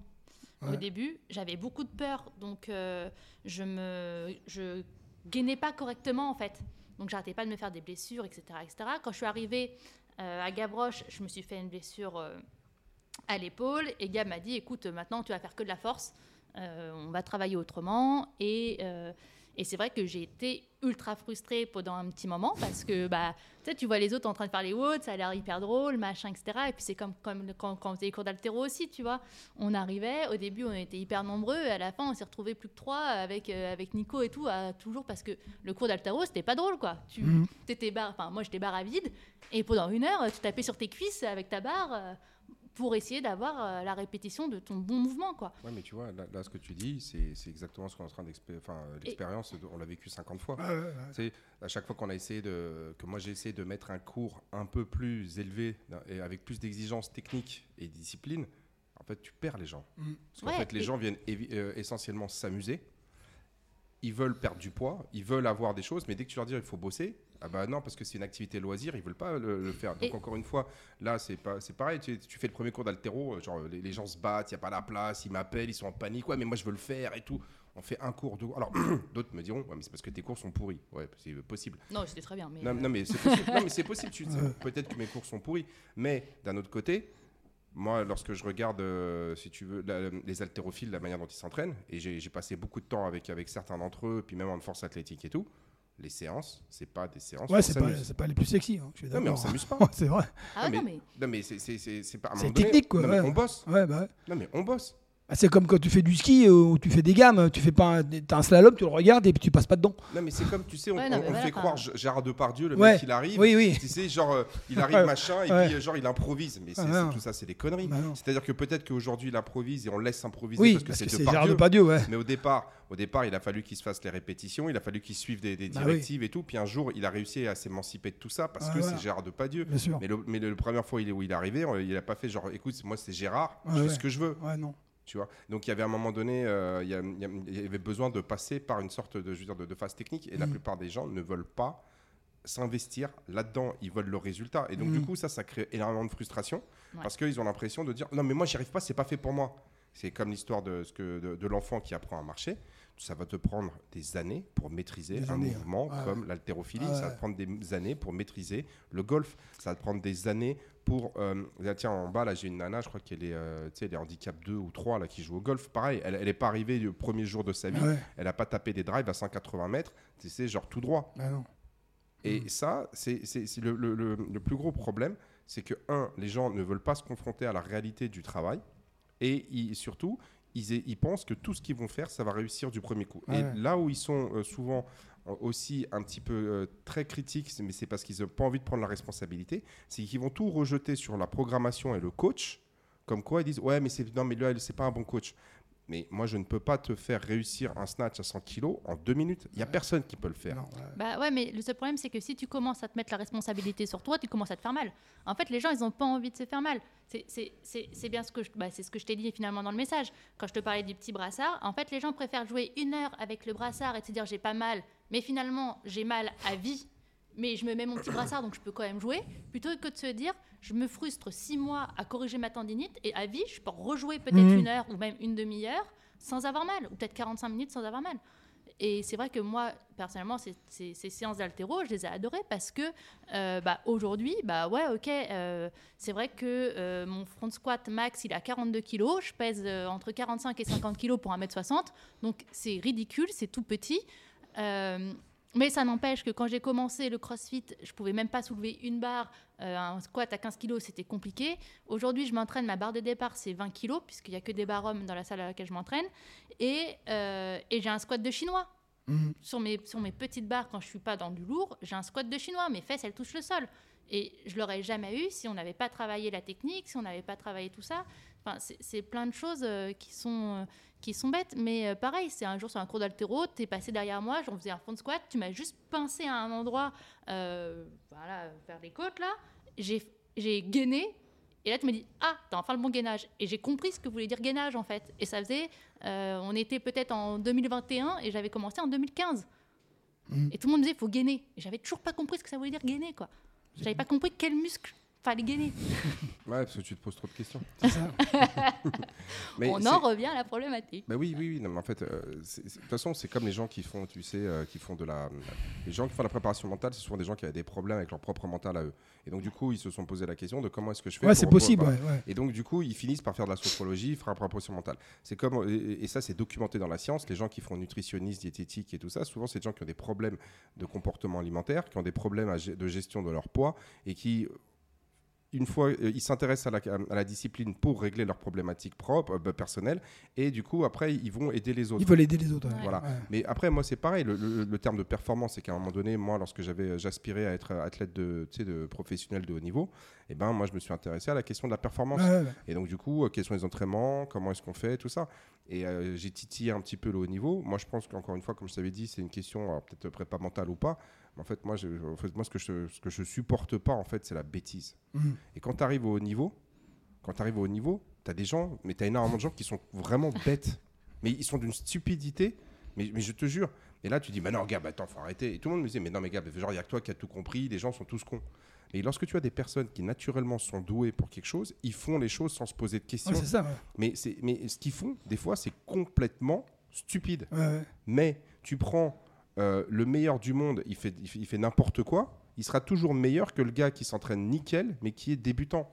Au début, j'avais beaucoup de peur, donc euh, je me, je gainais pas correctement en fait. Donc j'arrêtais pas de me faire des blessures, etc., etc. Quand je suis arrivée euh, à Gavroche, je me suis fait une blessure à l'épaule et Gab m'a dit, écoute, maintenant tu vas faire que de la force, on va travailler autrement et et c'est vrai que j'ai été ultra frustrée pendant un petit moment parce que bah, tu vois les autres en train de faire les WOD, ça a l'air hyper drôle, machin, etc. Et puis c'est comme, comme quand, quand on faisait les cours d'altéro aussi, tu vois. On arrivait, au début on était hyper nombreux, et à la fin on s'est retrouvés plus que trois avec, euh, avec Nico et tout, à- toujours parce que le cours d'altéro c'était pas drôle quoi. Tu t'étais barre, enfin moi j'étais barre à vide, et pendant une heure tu tapais sur tes cuisses avec ta barre euh, pour essayer d'avoir euh, la répétition de ton bon mouvement quoi. Ouais, mais tu vois, là, là, ce que tu dis, c'est c'est exactement ce qu'on est en train d'expérimenter. Enfin, euh, l'expérience, on l'a vécu 50 fois. Ouais, ouais, ouais. C'est à chaque fois qu'on a essayé de, que moi j'ai essayé de mettre un cours un peu plus élevé et avec plus d'exigences techniques et discipline, en fait, tu perds les gens. Mm. Parce qu'en Ouais, fait, les et- gens viennent évi- euh, essentiellement s'amuser. Ils veulent perdre du poids, ils veulent avoir des choses, mais dès que tu leur dis il faut bosser, ah bah non, parce que c'est une activité loisir, ils veulent pas le, le faire. Donc Et- encore une fois, là c'est pas, c'est pareil. Tu, tu fais le premier cours d'altéro, euh, genre les, les gens se battent, il y a pas la place, ils m'appellent, ils sont en panique, ouais, mais moi je veux le faire et tout. On fait un cours, deux. Alors d'autres me diront, ouais, mais c'est parce que tes cours sont pourris. Ouais, c'est possible. Non, c'était très bien, mais. Non, euh, non, mais c'est possible. Non, mais c'est possible. tu- Peut-être que mes cours sont pourris. Mais d'un autre côté, moi, lorsque je regarde, euh, si tu veux, la- les haltérophiles, la manière dont ils s'entraînent, et j'ai passé beaucoup de temps avec, avec certains d'entre eux, puis même en force athlétique et tout, les séances, c'est pas des séances. Ouais, c'est pas, pas les plus sexy. hein, je suis Non, mais on s'amuse pas. C'est vrai. Ah Non, mais- mais. Non, mais c'est- c'est c'est- c'est pas. C'est donné, technique, quoi, non, mais ouais. on bosse. Ouais, bah ouais. Non, mais on bosse. Ah, c'est comme quand tu fais du ski euh, ou tu fais des gammes, tu fais pas un, t'as un slalom, tu le regardes et puis tu passes pas dedans. Non, mais c'est comme, tu sais, on, Ouais, non, on- mais on voilà, fait croire Gérard Depardieu, le Ouais. mec, il arrive. Oui, oui. Tu sais, genre, euh, il arrive machin, et Ouais. puis, euh, genre, il improvise. Mais Ah, non. tout ça, c'est des conneries. Bah. C'est-à-dire que peut-être qu'aujourd'hui, il improvise et on laisse improviser Oui, parce que c'est Gérard Depardieu. Depardieu, ouais. Mais au départ, au départ, il a fallu qu'il se fasse les répétitions, il a fallu qu'il suive des, des Bah directives et tout. Puis un jour, il a réussi à s'émanciper de tout ça parce Ouais, que voilà. c'est Gérard Depardieu. Bien sûr. Mais, le, mais le- la première fois il est- où il est arrivé, il a pas fait genre, écoute, moi c'est Gérard, je fais ce que je veux, Ouais, non. Tu vois. Donc il y avait un moment donné, euh, il y, a- il avait besoin de passer par une sorte de, je veux dire, de, de phase technique. Et la Mm. plupart des gens ne veulent pas s'investir là-dedans, ils veulent le résultat. Et donc Mm. du coup, ça, ça crée énormément de frustration Ouais. parce qu'ils ont l'impression de dire, non mais moi j'y arrive pas, c'est pas fait pour moi. C'est comme l'histoire de, ce que- de, de l'enfant qui apprend à marcher. Ça va te prendre des années pour maîtriser Des un années, mouvement ouais. comme l'haltérophilie. Ouais, Ça va te prendre des années pour maîtriser le golf. Ça va te prendre des années pour. euh, là, tiens, en bas, là, j'ai une nana, je crois qu'elle est, euh, tu sais, elle est handicap 2 ou 3, là, qui joue au golf. Pareil, elle n'est pas arrivée le premier jour de sa vie. Ouais. Elle n'a pas tapé des drives à 180 mètres. Tu sais, genre tout droit. Bah non. Et ça, c'est le, le- le- le plus gros problème. C'est que, un, les gens ne veulent pas se confronter à la réalité du travail. Et ils- surtout, ils, ils pensent que tout ce qu'ils vont faire, ça va réussir du premier coup. Ouais. Et là où ils sont euh, souvent euh, aussi un petit peu euh, très critiques, mais c'est parce qu'ils n'ont pas envie de prendre la responsabilité, c'est qu'ils vont tout rejeter sur la programmation et le coach. Comme quoi, ils disent Ouais, mais c'est non, mais là, c'est pas un bon coach. Mais moi, je ne peux pas te faire réussir un snatch à 100 kg en deux minutes. Il n'y a personne qui peut le faire. Non, ouais. Bah ouais, mais le seul problème, c'est que si tu commences à te mettre la responsabilité sur toi, tu commences à te faire mal. En fait, les gens, ils n'ont pas envie de se faire mal. C'est- bien ce que je, bah, c'est ce que je t'ai dit finalement dans le message. Quand je te parlais du petit brassard, en fait, les gens préfèrent jouer une heure avec le brassard et se dire j'ai pas mal, mais finalement, j'ai mal à vie, mais je me mets mon petit brassard, donc je peux quand même jouer, plutôt que de se dire je me frustre six mois à corriger ma tendinite et à vie, je peux rejouer peut-être Mhm. une heure ou même une demi-heure sans avoir mal, ou peut-être 45 minutes sans avoir mal. Et c'est vrai que moi, personnellement, ces, ces- ces séances d'altéro, je les ai adorées parce que euh, bah, aujourd'hui, bah ouais, ok, euh, c'est vrai que euh, mon front squat max, il à 42 kg, je pèse entre 45 et 50 kg pour 1m60, donc c'est ridicule, c'est tout petit. Mais ça n'empêche que quand j'ai commencé le crossfit, je pouvais même pas soulever une barre. Euh, un squat à 15 kg, c'était compliqué. Aujourd'hui, je m'entraîne, ma barre de départ, c'est 20 kg, puisqu'il n'y a que des barres hommes dans la salle à laquelle je m'entraîne. Et, euh, et j'ai un squat de chinois. Mhm. Sur mes, sur mes petites barres, quand je suis pas dans du lourd, j'ai un squat de chinois. Mes fesses, elles touchent le sol. Et je l'aurais jamais eu si on n'avait pas travaillé la technique, si on n'avait pas travaillé tout ça. Enfin, c'est- plein de choses euh, qui sont euh, qui sont bêtes, mais euh, pareil, c'est un jour sur un cours d'altéro, tu es passé derrière moi, j'en faisais un front squat, tu m'as juste pincé à un endroit, euh, voilà, vers les côtes là, j'ai gainé, et là tu me dis, ah, t'as enfin le bon gainage. Et j'ai compris ce que voulait dire gainage en fait. Et ça faisait, euh, on était peut-être en 2021 et j'avais commencé en 2015. Mhm. Et tout le monde me disait, faut gainer. Et j'avais toujours pas compris ce que ça voulait dire gainer quoi. J'avais pas compris quel muscle fallait gainer. Ouais, parce que tu te poses trop de questions. C'est ça. Mais on en revient à la problématique. Bah oui, oui, oui. non, mais en fait, euh, de toute façon, c'est comme les gens qui font, tu sais, euh, qui font de la, les gens qui font la préparation mentale, c'est souvent des gens qui avaient des problèmes avec leur propre mental à eux. Et donc du coup, ils se sont posé la question de comment est-ce que je fais. Ouais, c'est possible. voilà. Ouais, ouais. Et donc, du coup, ils finissent par faire de la sophrologie, faire la préparation mentale. C'est comme, et, et ça, c'est documenté dans la science. Les gens qui font nutritionniste, diététique et tout ça, souvent, c'est des gens qui ont des problèmes de comportement alimentaire, qui ont des problèmes de gestion de leur poids et qui, une fois, euh, ils s'intéressent à la, à la discipline pour régler leurs problématiques propres, euh, bah, personnelles, et du coup, après, ils vont aider les autres. Ils veulent aider les autres. ouais. Voilà. Ouais. Mais après, moi, c'est pareil. Le, le- le terme de performance, c'est qu'à un moment donné, moi, lorsque j'avais, j'aspirais à être athlète de, de professionnel de haut niveau, et ben, moi, je me suis intéressé à la question de la performance. Ouais. Et donc, du coup, euh, quels sont les entraînements Comment est-ce qu'on fait Tout ça. Et euh, j'ai titillé un petit peu le haut niveau. Moi, je pense qu'encore une fois, comme je t'avais dit, c'est une question, peut-être prépa mentale ou pas. En fait, moi, je, en fait, moi ce, que je, ce que je supporte pas, en fait, c'est la bêtise. Mhm. Et quand tu arrives au haut niveau, quand tu arrives au haut niveau, tu as des gens, mais tu as énormément de gens qui sont vraiment bêtes. Mais ils sont d'une stupidité, mais, mais je te jure. Et là, tu dis, mais non, gars, bah, attends, faut arrêter. Et tout le monde me disait, mais non, mais gars, genre, il y a que toi qui as tout compris, les gens sont tous cons. Mais lorsque tu as des personnes qui naturellement sont douées pour quelque chose, ils font les choses sans se poser de questions. Ouais, ça. ouais. mais, ce qu'ils font, des fois, c'est complètement stupide. Ouais. Mais tu prends euh, le meilleur du monde, il fait, il fait, il fait n'importe quoi, il sera toujours meilleur que le gars qui s'entraîne nickel, mais qui est débutant.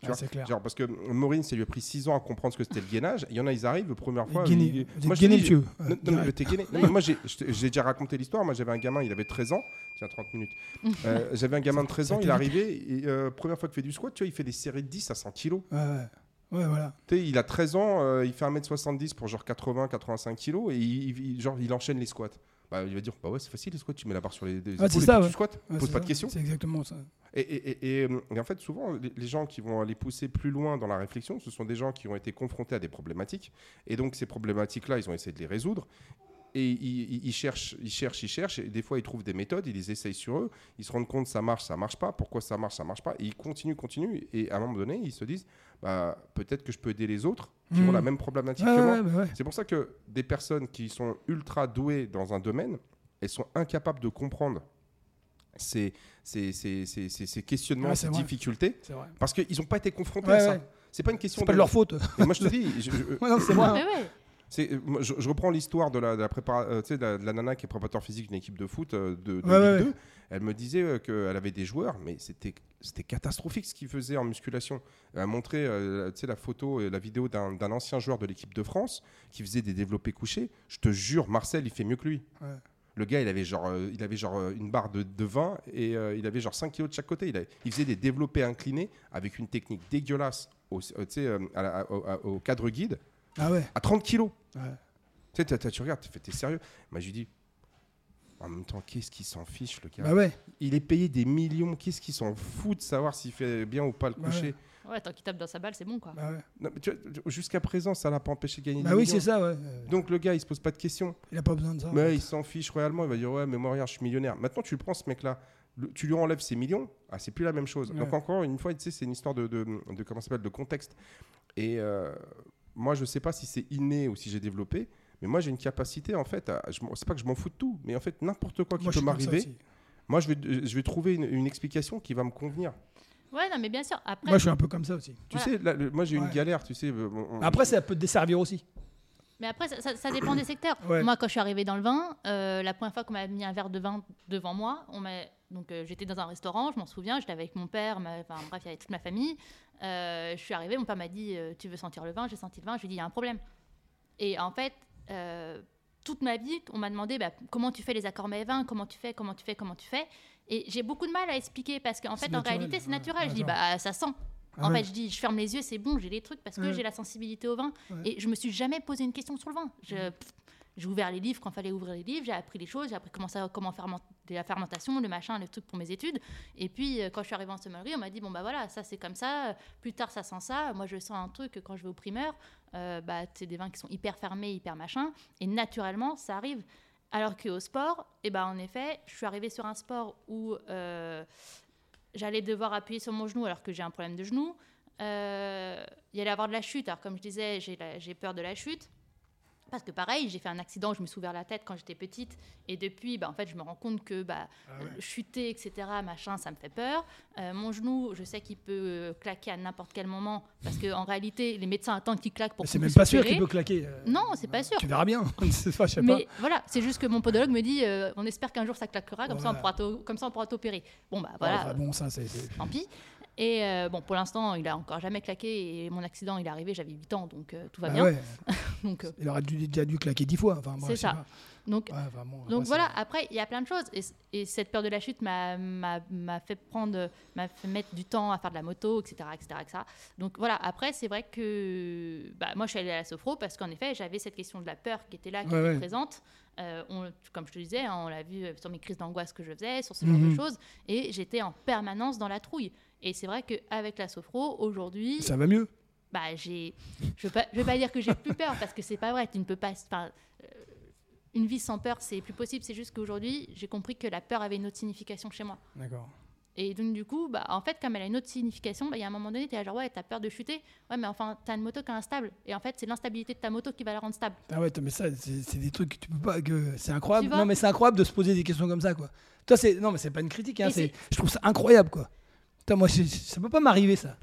Tu vois, c'est clair. Genre parce que Maureen, ça lui a pris 6 ans à comprendre ce que c'était le gainage. Il y en a, ils arrivent, la première fois. Gainé. Vous Moi, gainé, monsieur. non, mais t'es gainé. Non, mais moi, j'ai déjà raconté l'histoire. Moi, j'avais un gamin, il avait 13 ans. Tiens, 30 minutes. Euh, j'avais un gamin de 13 ans, il arrivé. Et, euh, première fois qu'il fait du squat, tu vois, il fait des séries de 10 à 100 kilos. Ouais, ouais. Ouais, voilà. Il a 13 ans, euh, il fait 1m70 pour genre 80-85 kilos et il, il- genre, il enchaîne les squats. Bah, il va dire, bah ouais, c'est facile les squats, tu mets la barre sur les, les Ah, épaules et ça, puis ouais. tu squats, Ouais, pose pas de questions. C'est exactement ça. Et, et- et- et, euh, et en fait, souvent, les, les gens qui vont aller pousser plus loin dans la réflexion, ce sont des gens qui ont été confrontés à des problématiques. Et donc, ces problématiques-là, ils ont essayé de les résoudre. Et ils, ils- ils cherchent, ils cherchent, ils cherchent. Et des fois, ils trouvent des méthodes, ils les essayent sur eux. Ils se rendent compte ça marche, ça marche pas. Pourquoi ça marche, ça marche pas? Et ils continuent, continuent. Et à un moment donné, ils se disent bah, peut-être que je peux aider les autres qui ont Mhm. la même problématique Ouais, que moi. ouais, bah ouais. C'est pour ça que des personnes qui sont ultra douées dans un domaine, elles sont incapables de comprendre ces, ces, ces, ces- ces- ces questionnements, Ouais, ces vrai. difficultés, parce qu'ils n'ont pas été confrontés Ouais, à ça. ouais. C'est pas une question C'est pas de leur faute. Et moi, je te dis, je, je- Ouais, non, c'est vrai. Euh, moi, je- je reprends l'histoire de la, de la, prépara- euh, tu sais, de la, de la nana qui est préparateur physique d'une équipe de foot euh, de, de Ouais, ouais, Ligue ouais. 2. Elle me disait euh, qu'elle avait des joueurs, mais c'était c'était catastrophique ce qu'ils faisaient en musculation. Elle a montré la photo et la vidéo d'un ancien joueur de l'équipe de France qui faisait des développés couchés. Je te jure, Marcel, il fait mieux que lui. Ouais. Le gars, il avait genre, il avait genre une barre de, de 20 et il avait genre 5 kilos de chaque côté. Il, avait- il faisait des développés inclinés avec une technique dégueulasse au cadre guide Ah ouais. à 30 kilos. Ouais. Tu sais, tu regardes, tu fais, t'es sérieux Moi, je lui dis, en même temps, qu'est-ce qu'il s'en fiche, le gars Bah ouais. Il est payé des millions, qu'est-ce qu'il s'en fout de savoir s'il fait bien ou pas le Bah coucher Ouais, tant qu'il tape dans sa balle, c'est bon quoi. Bah ouais. Jusqu'à présent, ça l'a pas empêché de gagner Bah des oui, millions. c'est ça, ouais. Donc le gars, il se pose pas de questions. Il a pas besoin de ça. en Mais fait. il s'en fiche royalement. Il va dire Ouais, mais moi, regarde, je suis millionnaire. Maintenant, tu le prends, ce mec-là. Tu lui enlèves ses millions. Ah, c'est plus la même chose. Ouais. Donc, encore une fois, tu sais, c'est une histoire de, de, de- comment ça s'appelle, de contexte. Et euh, moi, je sais pas si c'est inné ou si j'ai développé. Mais moi, j'ai une capacité, en fait. à- je m'en- C'est pas que je m'en fous de tout. Mais en fait, n'importe quoi qui Moi, peut m'arriver, moi, je vais, je vais trouver une, une explication qui va me convenir. Ouais, non, mais bien sûr. Après, Moi, je suis un peu comme ça aussi. Tu Voilà. sais, là, le- moi, j'ai eu une galère, tu sais. euh, on- on- Après, ça peut te desservir aussi. mais après ça, ça- ça dépend des secteurs. Ouais. Moi, quand je suis arrivée dans le vin, euh, la première fois qu'on m'a mis un verre de vin devant moi, on m'a donc euh, j'étais dans un restaurant, je m'en souviens, j'étais avec mon père, ma- enfin bref, il y avait toute ma famille. Euh, je suis arrivée, mon père m'a dit euh, Tu veux sentir le vin J'ai senti le vin, je lui ai dit Il y a un problème. Et en fait, euh, toute ma vie, on m'a demandé bah, comment tu fais les accords mets vin, comment tu fais, comment tu fais, comment tu fais. Et j'ai beaucoup de mal à expliquer parce qu'en fait, en réalité, c'est ouais, naturel. je dis. Bah, ça sent. Ah En ouais. fait, je dis, je ferme les yeux, c'est bon, j'ai les trucs parce que Ouais. j'ai la sensibilité au vin. Et je me suis jamais posé une question sur le vin. Je, pff, J'ai ouvert les livres quand fallait ouvrir les livres, j'ai appris les choses, j'ai appris comment, ça, faire la fermentation, le machin, les trucs pour mes études. Et puis, euh, quand je suis arrivée en sommellerie, on m'a dit bon, bah voilà, ça c'est comme ça, plus tard ça sent ça. Moi, je sens un truc quand je vais au primeur, euh, bah, c'est des vins qui sont hyper fermés, hyper machin. Et naturellement, ça arrive. Alors qu'au sport, eh ben, en effet, je suis arrivée sur un sport où euh, j'allais devoir appuyer sur mon genou alors que j'ai un problème de genou. il y allait avoir de la chute. Alors, comme je disais, j'ai peur de la chute. Parce que pareil, j'ai fait un accident, je me suis ouvert la tête quand j'étais petite. Et depuis, bah, en fait, je me rends compte que bah, ah chuter, etc., machin, ça me fait peur. Euh, mon genou, je sais qu'il peut euh, claquer à n'importe quel moment. Parce qu'en réalité, les médecins attendent qu'il claque pour C'est même pas sûr qu'il peut claquer. Euh, non, c'est pas sûr. Tu verras bien. pas, Mais voilà, c'est juste que mon podologue me dit on espère qu'un jour ça claquera, comme, ça on pourra comme ça on pourra t'opérer. Bon, bah voilà. bon, ça, c'est. Tant pis. Et euh, bon, pour l'instant, il a encore jamais claqué. Et mon accident, il est arrivé, j'avais 8 ans, donc euh, tout va ah bien. donc, euh, il aurait dû, déjà dû claquer 10 fois. Enfin, c'est ça. Donc, donc voilà, après, il y a plein de choses. Et, cette peur de la chute m'a fait prendre, m'a fait mettre du temps à faire de la moto, etc. etc., etc. Donc voilà, après, c'est vrai que bah, moi, je suis allée à la sophro parce qu'en effet, j'avais cette question de la peur qui était là, qui était présente. on, comme je te disais, hein, on l'a vu sur mes crises d'angoisse que je faisais, sur ce genre de mhm. choses. Et j'étais en permanence dans la trouille. Et c'est vrai qu'avec la sophro, aujourd'hui. Ça va mieux bah, j'ai, je ne veux, veux, pas dire que j'ai plus peur parce que c'est pas vrai. Tu ne peux pas. Euh, une vie sans peur, c'est plus possible. C'est juste qu'aujourd'hui, j'ai compris que la peur avait une autre signification chez moi. D'accord. Et donc, du coup, bah, en fait, comme elle a une autre signification, bah, il y a un moment donné, tu es genre, ouais, tu as peur de chuter. Ouais, mais enfin, tu as une moto qui est instable. Et en fait, c'est l'instabilité de ta moto qui va la rendre stable. Ah ouais, mais ça, c'est des trucs que tu peux pas. Que... C'est incroyable. Non, mais c'est incroyable de se poser des questions comme ça, quoi. Toi, c'est. Non, mais c'est pas une critique, hein, je trouve ça incroyable, quoi. Putain, moi, ça peut pas m'arriver, ça.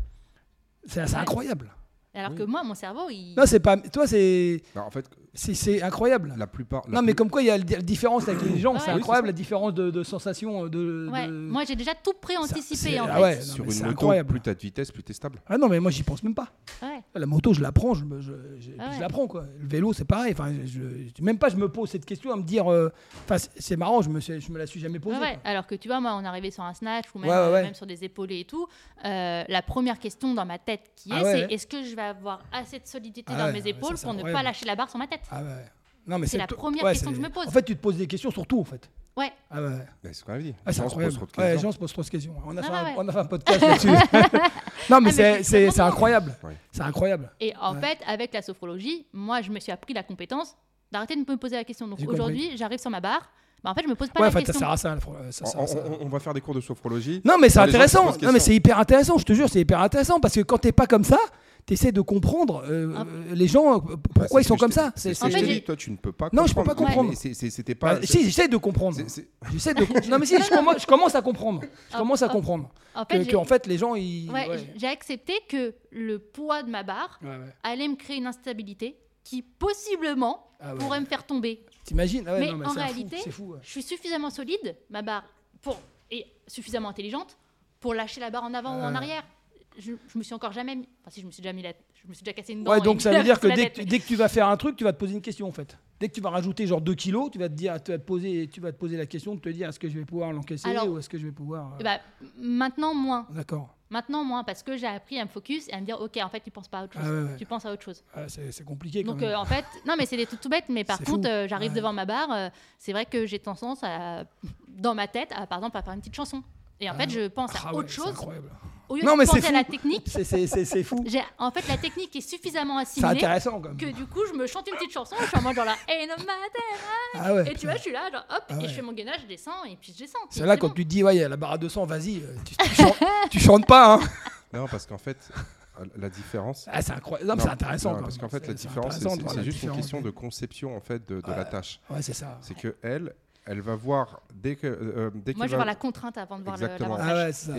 C'est incroyable. Alors que moi, mon cerveau, il. Non, c'est pas. Toi, c'est. en fait, c'est incroyable. La plupart. non, mais comme quoi, il y a la différence avec les gens. c'est incroyable la différence de, de sensations. De, ouais. Moi, j'ai déjà tout pré-anticipé en fait. Ah ouais, Sur une moto, incroyable. plus t'as de vitesse, plus t'es stable. Ah non, mais moi, j'y pense même pas. La moto, je la prends, je, je, je, la prends quoi. Le vélo, c'est pareil. Enfin, je, même pas, je me pose cette question à me dire. Euh, enfin, c'est marrant, je me, je me la suis jamais posée. Ouais, alors que tu vois, moi, on est arrivé sur un snatch ou même, euh, même sur des épaules et tout. Euh, la première question dans ma tête qui ah est, c'est est-ce que je vais avoir assez de solidité dans mes épaules pour ne pas lâcher la barre sur ma tête? Ah ouais. Non, mais c'est la première question que je me pose. En fait, tu te poses des questions sur tout, en fait. Ouais. Ah ouais. c'est ce qu'on avait dit. Ah, c'est incroyable. Ouais, les gens se posent trop de questions. On a, fait, un, on a fait un podcast là-dessus. non, mais ah, c'est incroyable. C'est incroyable. Et en fait, avec la sophrologie, moi, je me suis appris la compétence d'arrêter de me poser la question. Donc aujourd'hui, j'arrive sur ma barre. Bah en fait, je me pose pas la question. Ça sert à ça, ça, on, on, va faire des cours de sophrologie. Non, mais c'est intéressant. Non, mais c'est hyper intéressant. Je te jure, c'est hyper intéressant parce que quand t'es pas comme ça, tu essaies de comprendre euh, ah. les gens, euh, pourquoi ils sont comme ça. C'est, en fait, toi, tu ne peux pas comprendre. Non, je peux pas comprendre. C'était pas. Bah, si, j'essaie de comprendre. J'essaie de. non, mais si, je, commence, à comprendre. Je commence à comprendre. En fait, que, en fait, les gens, ils. J'ai accepté que le poids de ma barre allait me créer une instabilité qui possiblement ah pourrait me faire tomber. T'imagines ah mais, en réalité, je suis suffisamment solide, ma barre, pour, et suffisamment intelligente pour lâcher la barre en avant ou en arrière je, je, me suis encore jamais mis. Enfin, si je me suis déjà mis la... je me suis déjà cassé une dent. Ouais, donc ça veut dire que dès que, dès que, tu vas faire un truc, tu vas te poser une question en fait. Dès que tu vas rajouter genre 2 kilos, tu vas te dire, tu vas te poser, tu vas te poser la question de te dire est-ce que je vais pouvoir l'encaisser ou est-ce que je vais pouvoir. Euh... Bah, maintenant moins. D'accord. Maintenant moins parce que j'ai appris à me focus et à me dire ok en fait tu penses pas à autre chose. Ah tu penses à autre chose. Ah, c'est compliqué. Quand donc euh, en fait non mais c'est des trucs tout bêtes mais par contre euh, j'arrive devant ma barre c'est vrai que j'ai tendance à dans ma tête à par exemple à faire une petite chanson. Et en fait, je pense à ah autre chose. Au lieu non, de mais penser à la technique, c'est fou. En fait, la technique est suffisamment assimilée intéressant, que du coup, je me chante une petite chanson. Je suis en mode genre là, hey, no ah ouais, et tu vois, je suis là, genre hop, ah et je fais mon gainage, je descends et puis je descends. C'est là quand tu te dis, ouais, il y a la barre à 200, vas-y, euh, tu, chantes, pas. Hein. Non, parce qu'en fait, la différence. Ah, c'est incroyable. c'est intéressant. parce qu'en fait, la différence, c'est juste une question de conception en fait de, la tâche. Ouais, c'est ça. C'est que elle, elle va voir dès que euh, dès moi je va... vois la contrainte avant de voir Exactement. ah ouais, ça.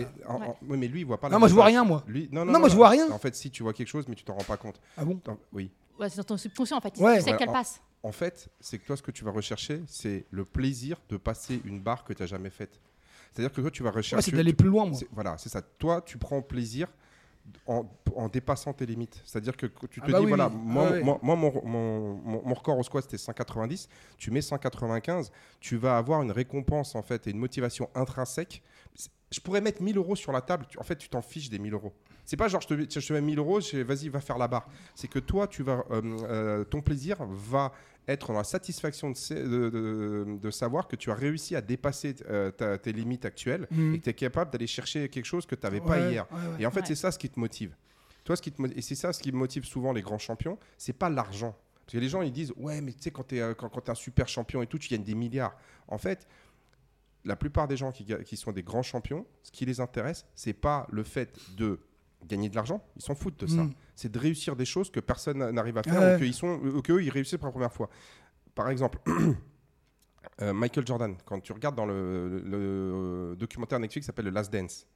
oui, mais lui il voit pas non moi je vois rien moi. Lui non non, non, moi je vois rien. en fait si tu vois quelque chose mais tu t'en rends pas compte. Ah bon oui. Ouais, c'est dans ton subconscient en fait. Ouais. tu sais qu'elle passe. en fait c'est que toi ce que tu vas rechercher c'est le plaisir de passer une barre que tu n'as jamais faite. C'est à dire que toi tu vas rechercher ouais, c'est d'aller plus loin moi. Voilà c'est ça. Toi tu prends plaisir en, dépassant tes limites. C'est-à-dire que tu te ah bah dis, voilà, ah moi, moi, mon, mon, mon, record au squat, c'était 190. Tu mets 195, tu vas avoir une récompense, en fait, et une motivation intrinsèque. Je pourrais mettre 1000 euros sur la table. En fait, tu t'en fiches des 1000 euros. C'est pas genre je te, tiens, je te mets 1000 euros, vas-y, va faire la barre. C'est que toi, tu vas, euh, euh, ton plaisir va être dans la satisfaction de, sa- de- de- de savoir que tu as réussi à dépasser euh, ta- tes limites actuelles Mhm. et que tu es capable d'aller chercher quelque chose que tu n'avais pas hier. ouais, ouais. Et en fait, Ouais. c'est ça ce qui te motive. Toi, ce qui te et c'est ça ce qui motive souvent les grands champions, c'est pas l'argent. Parce que les gens ils disent ouais, mais tu sais quand tu es quand, quand t'es un super champion et tout, tu gagnes des milliards. En fait, la plupart des gens qui, qui sont des grands champions, ce qui les intéresse, c'est pas le fait de gagner de l'argent, ils s'en foutent de ça. Mm. C'est de réussir des choses que personne n'a- n'arrive à faire Ouais. ou qu'ils sont ou qu'eux ils réussissent pour la première fois. Par exemple, euh, Michael Jordan, quand tu regardes dans le, le documentaire Netflix qui s'appelle The Last Dance,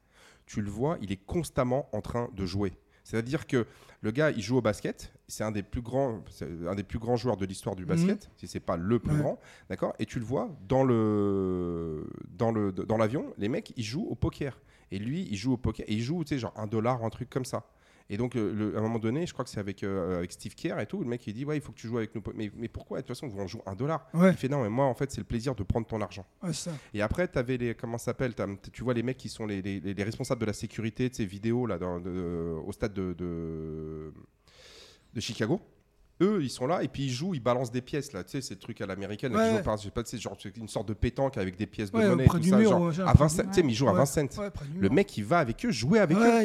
tu le vois, il est constamment en train de jouer. C'est-à-dire que le gars, il joue au basket. C'est un des plus grands, un des plus grands joueurs de l'histoire du basket, si c'est pas le plus Ouais. grand, d'accord? Et tu le vois dans le dans le dans l'avion, les mecs, ils jouent au poker. Et lui, il joue au poker et il joue, tu sais, genre un dollar, un truc comme ça. Et donc, le- à un moment donné, je crois que c'est avec, euh, avec Steve Kerr et tout, le mec il dit Ouais, il faut que tu joues avec nous. Mais, mais pourquoi? De toute façon, on joue un dollar. Ouais. Il fait Non, mais moi, en fait, c'est le plaisir de prendre ton argent. Ouais, c'est ça. Et après, tu avais les. Comment ça s'appelle? Tu vois les mecs qui sont les, les- les responsables de la sécurité de ces vidéos là, dans- de- au stade de, de, de Chicago. Eux, ils sont là et puis ils jouent, ils balancent des pièces là. Tu sais, ces trucs à l'américaine. Ouais, ouais. je sais pas, c'est genre une sorte de pétanque avec des pièces de Ouais, monnaie. près tout du ça, mur, genre, ouais, genre, à près 20 du cents. Tu sais, mais ils jouent à Ouais. 20 cents. Le mec, il va avec eux, jouer avec eux. A.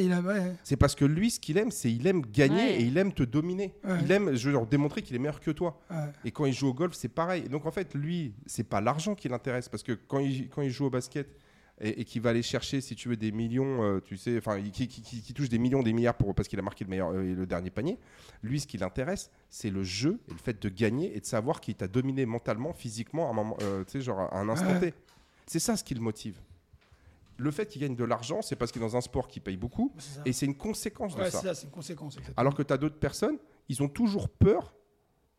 C'est parce que lui, ce qu'il aime, c'est il aime gagner Ouais. et il aime te dominer. Ouais. Il aime, je veux leur démontrer qu'il est meilleur que toi. ouais. Et quand il joue au golf, c'est pareil. Et donc en fait, lui, c'est pas l'argent qui l'intéresse parce que quand il, quand il joue au basket et, et qu'il va aller chercher, si tu veux, des millions, euh, tu sais, enfin, qui, qui- qui- qui touche des millions, des milliards pour, parce qu'il a marqué le meilleur, euh, le dernier panier. Lui, ce qui l'intéresse, c'est le jeu et le fait de gagner et de savoir qu'il t'a dominé mentalement, physiquement, à un moment, euh, tu sais, genre à un instant. T. C'est ça ce qui le motive. Le fait qu'il gagne de l'argent, c'est parce qu'il est dans un sport qui paye beaucoup et c'est une conséquence de ça. c'est ça, c'est une conséquence. Alors que tu as d'autres personnes, ils ont toujours peur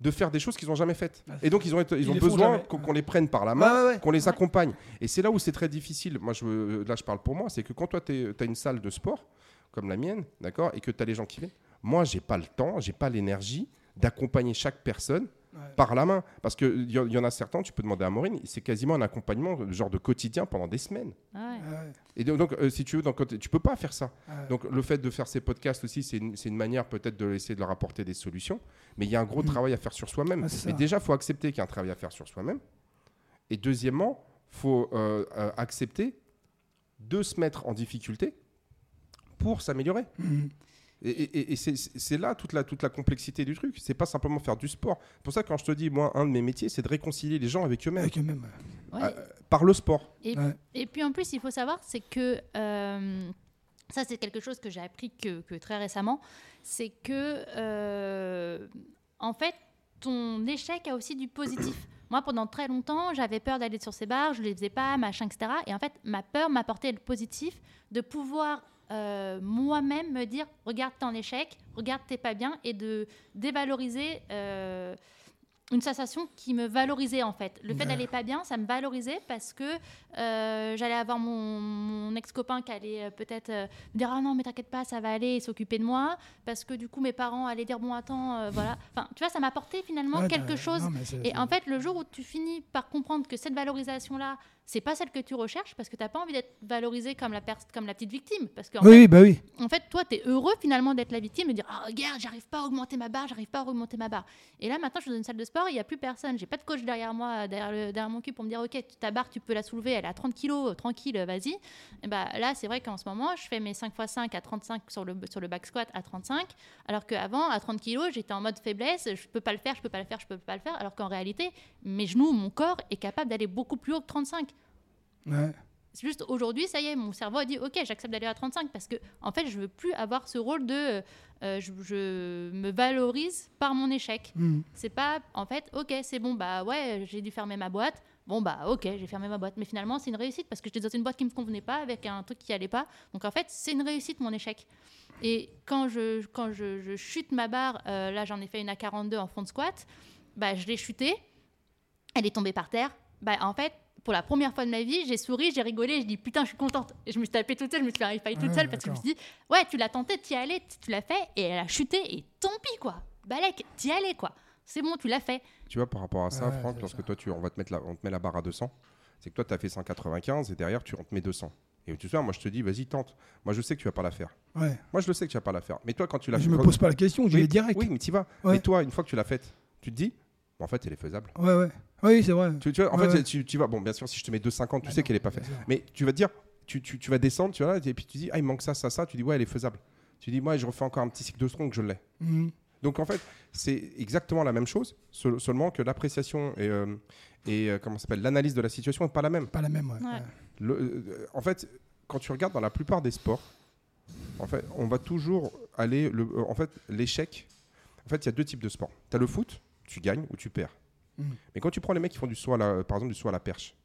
de faire des choses qu'ils n'ont jamais faites. Ouais, Et donc, ils ont, ils ont besoin qu'on les prenne par la main, ouais, ouais. qu'on les accompagne. Et c'est là où c'est très difficile. Moi, je, là, je parle pour moi. C'est que quand toi, tu as une salle de sport, comme la mienne, d'accord, et que tu as les gens qui viennent, moi, j'ai pas le temps, j'ai pas l'énergie d'accompagner chaque personne Ouais. par la main. Parce qu'il y, en- y en a certains, tu peux demander à Maureen, c'est quasiment un accompagnement genre de quotidien pendant des semaines. Ouais. Ouais, Et donc, euh, si tu veux, donc, tu peux pas faire ça. ouais. Donc le fait de faire ces podcasts aussi, c'est une, c'est une manière peut-être de essayer de leur apporter des solutions. Mais il y a un gros Mhm. travail à faire sur soi-même. C'est mais déjà, il faut accepter qu'il y a un travail à faire sur soi-même. Et deuxièmement, il faut euh, euh, accepter de se mettre en difficulté pour s'améliorer. Mhm. Et, et- et c'est- là toute la, toute la complexité du truc. C'est pas simplement faire du sport. C'est pour ça que quand je te dis, moi, un de mes métiers, c'est de réconcilier les gens avec eux-mêmes Avec eux-mêmes. Ouais. euh, par le sport. Et, Ouais. et puis en plus, il faut savoir, c'est que euh, ça, c'est quelque chose que j'ai appris que, que très récemment, c'est que euh, en fait, ton échec a aussi du positif. Moi, pendant très longtemps, j'avais peur d'aller sur ces bars, je ne les faisais pas, machin, etc. Et en fait, ma peur m'apportait le positif de pouvoir euh, moi-même me dire regarde, t'es en échec, regarde, t'es pas bien, et de dévaloriser euh, une sensation qui me valorisait en fait. Le fait d'aller pas bien, ça me valorisait parce que euh, j'allais avoir mon, mon ex-copain qui allait peut-être me dire ah non mais t'inquiète pas ça va aller et s'occuper de moi. Parce que du coup mes parents allaient dire bon attends voilà. Enfin tu vois ça m'apportait finalement Ouais, quelque chose. non, et en fait, le jour où tu finis par comprendre que cette valorisation-là, c'est pas celle que tu recherches parce que tu n'as pas envie d'être valorisé comme la, pers- comme la petite victime. Parce qu'en Oui, oui, bah oui. fait, en fait, toi, tu es heureux finalement d'être la victime et de dire Ah, regarde, j'arrive pas à augmenter ma barre, j'arrive pas à augmenter ma barre. Et là, maintenant, je suis dans une salle de sport, il n'y a plus personne. J'ai pas de coach derrière moi, derrière, le- derrière mon cul pour me dire Ok, ta barre, tu peux la soulever, elle est à 30 kilos, tranquille, vas-y. Et bah, là, c'est vrai qu'en ce moment, je fais mes 5 x 5 à 35 sur le, sur le back squat à 35, alors qu'avant, à 30 kilos, j'étais en mode faiblesse, je peux pas le faire, je peux pas le faire, je peux pas le faire, alors qu'en réalité, mes genoux, mon corps est capable d'aller beaucoup plus haut que 35. Ouais. C'est juste aujourd'hui, ça y est, mon cerveau a dit ok, j'accepte d'aller à 35 parce que en fait, je veux plus avoir ce rôle de euh, je, je me valorise par mon échec. Mhm. C'est pas en fait ok, c'est bon bah ouais, j'ai dû fermer ma boîte. Bon bah ok, j'ai fermé ma boîte, mais finalement c'est une réussite parce que j'étais dans une boîte qui me convenait pas avec un truc qui allait pas. Donc en fait, c'est une réussite mon échec. Et quand je quand je, je chute ma barre, euh, là j'en ai fait une à 42 en front squat, bah je l'ai chutée, elle est tombée par terre. Bah en fait pour la première fois de ma vie, j'ai souri, j'ai rigolé, je dis putain, je suis contente. Et je me suis tapée toute seule, je me suis fait toute Ouais, seule parce que je me suis dit, ouais, tu l'as tenté, t'y allais, tu l'as fait, et elle a chuté, et tant pis quoi. Balek, t'y allais quoi. C'est bon, tu l'as fait. Tu vois, par rapport à ça, Ouais, Franck, lorsque ça. toi, tu, on, va te mettre la, on te met la barre à 200, c'est que toi, tu as fait 195 et derrière, tu, on te met 200. Et tu sais, moi je te dis, vas-y, tente. Moi je sais que tu vas pas la faire. Ouais. Moi je le sais que tu vas pas la faire. Mais toi, quand tu l'as Je fait. me quand- pose pas la question, j'y vais direct. Oui, mais tu vas. Ouais. Mais toi, une fois que tu l'as faite, tu te dis, en fait, elle est faisable. Ouais, ouais. Oui, c'est vrai. Tu, tu vois, en Ouais, fait, ouais. tu, tu vas. Bon, bien sûr, si je te mets 2,50, tu Ah sais qu'elle est pas faite. Mais tu vas te dire, tu, tu, tu vas descendre, tu vois, et puis tu dis, ah, il manque ça, ça, ça. Tu dis, ouais, elle est faisable. Tu dis, moi, je refais encore un petit cycle de strong, je l'ai. Mhm. Donc en fait, c'est exactement la même chose, seul- seulement que l'appréciation et, euh, et euh, comment s'appelle l'analyse de la situation n'est pas la même. Pas la même, ouais. Ouais. Ouais. Le- euh, en fait, quand tu regardes dans la plupart des sports, en fait, on va toujours aller. Le, euh, en fait, l'échec. En fait, il y a deux types de sports. Tu as le foot, tu gagnes ou tu perds. Mhm. Mais quand tu prends les mecs qui font du saut à la, par exemple du saut à la perche,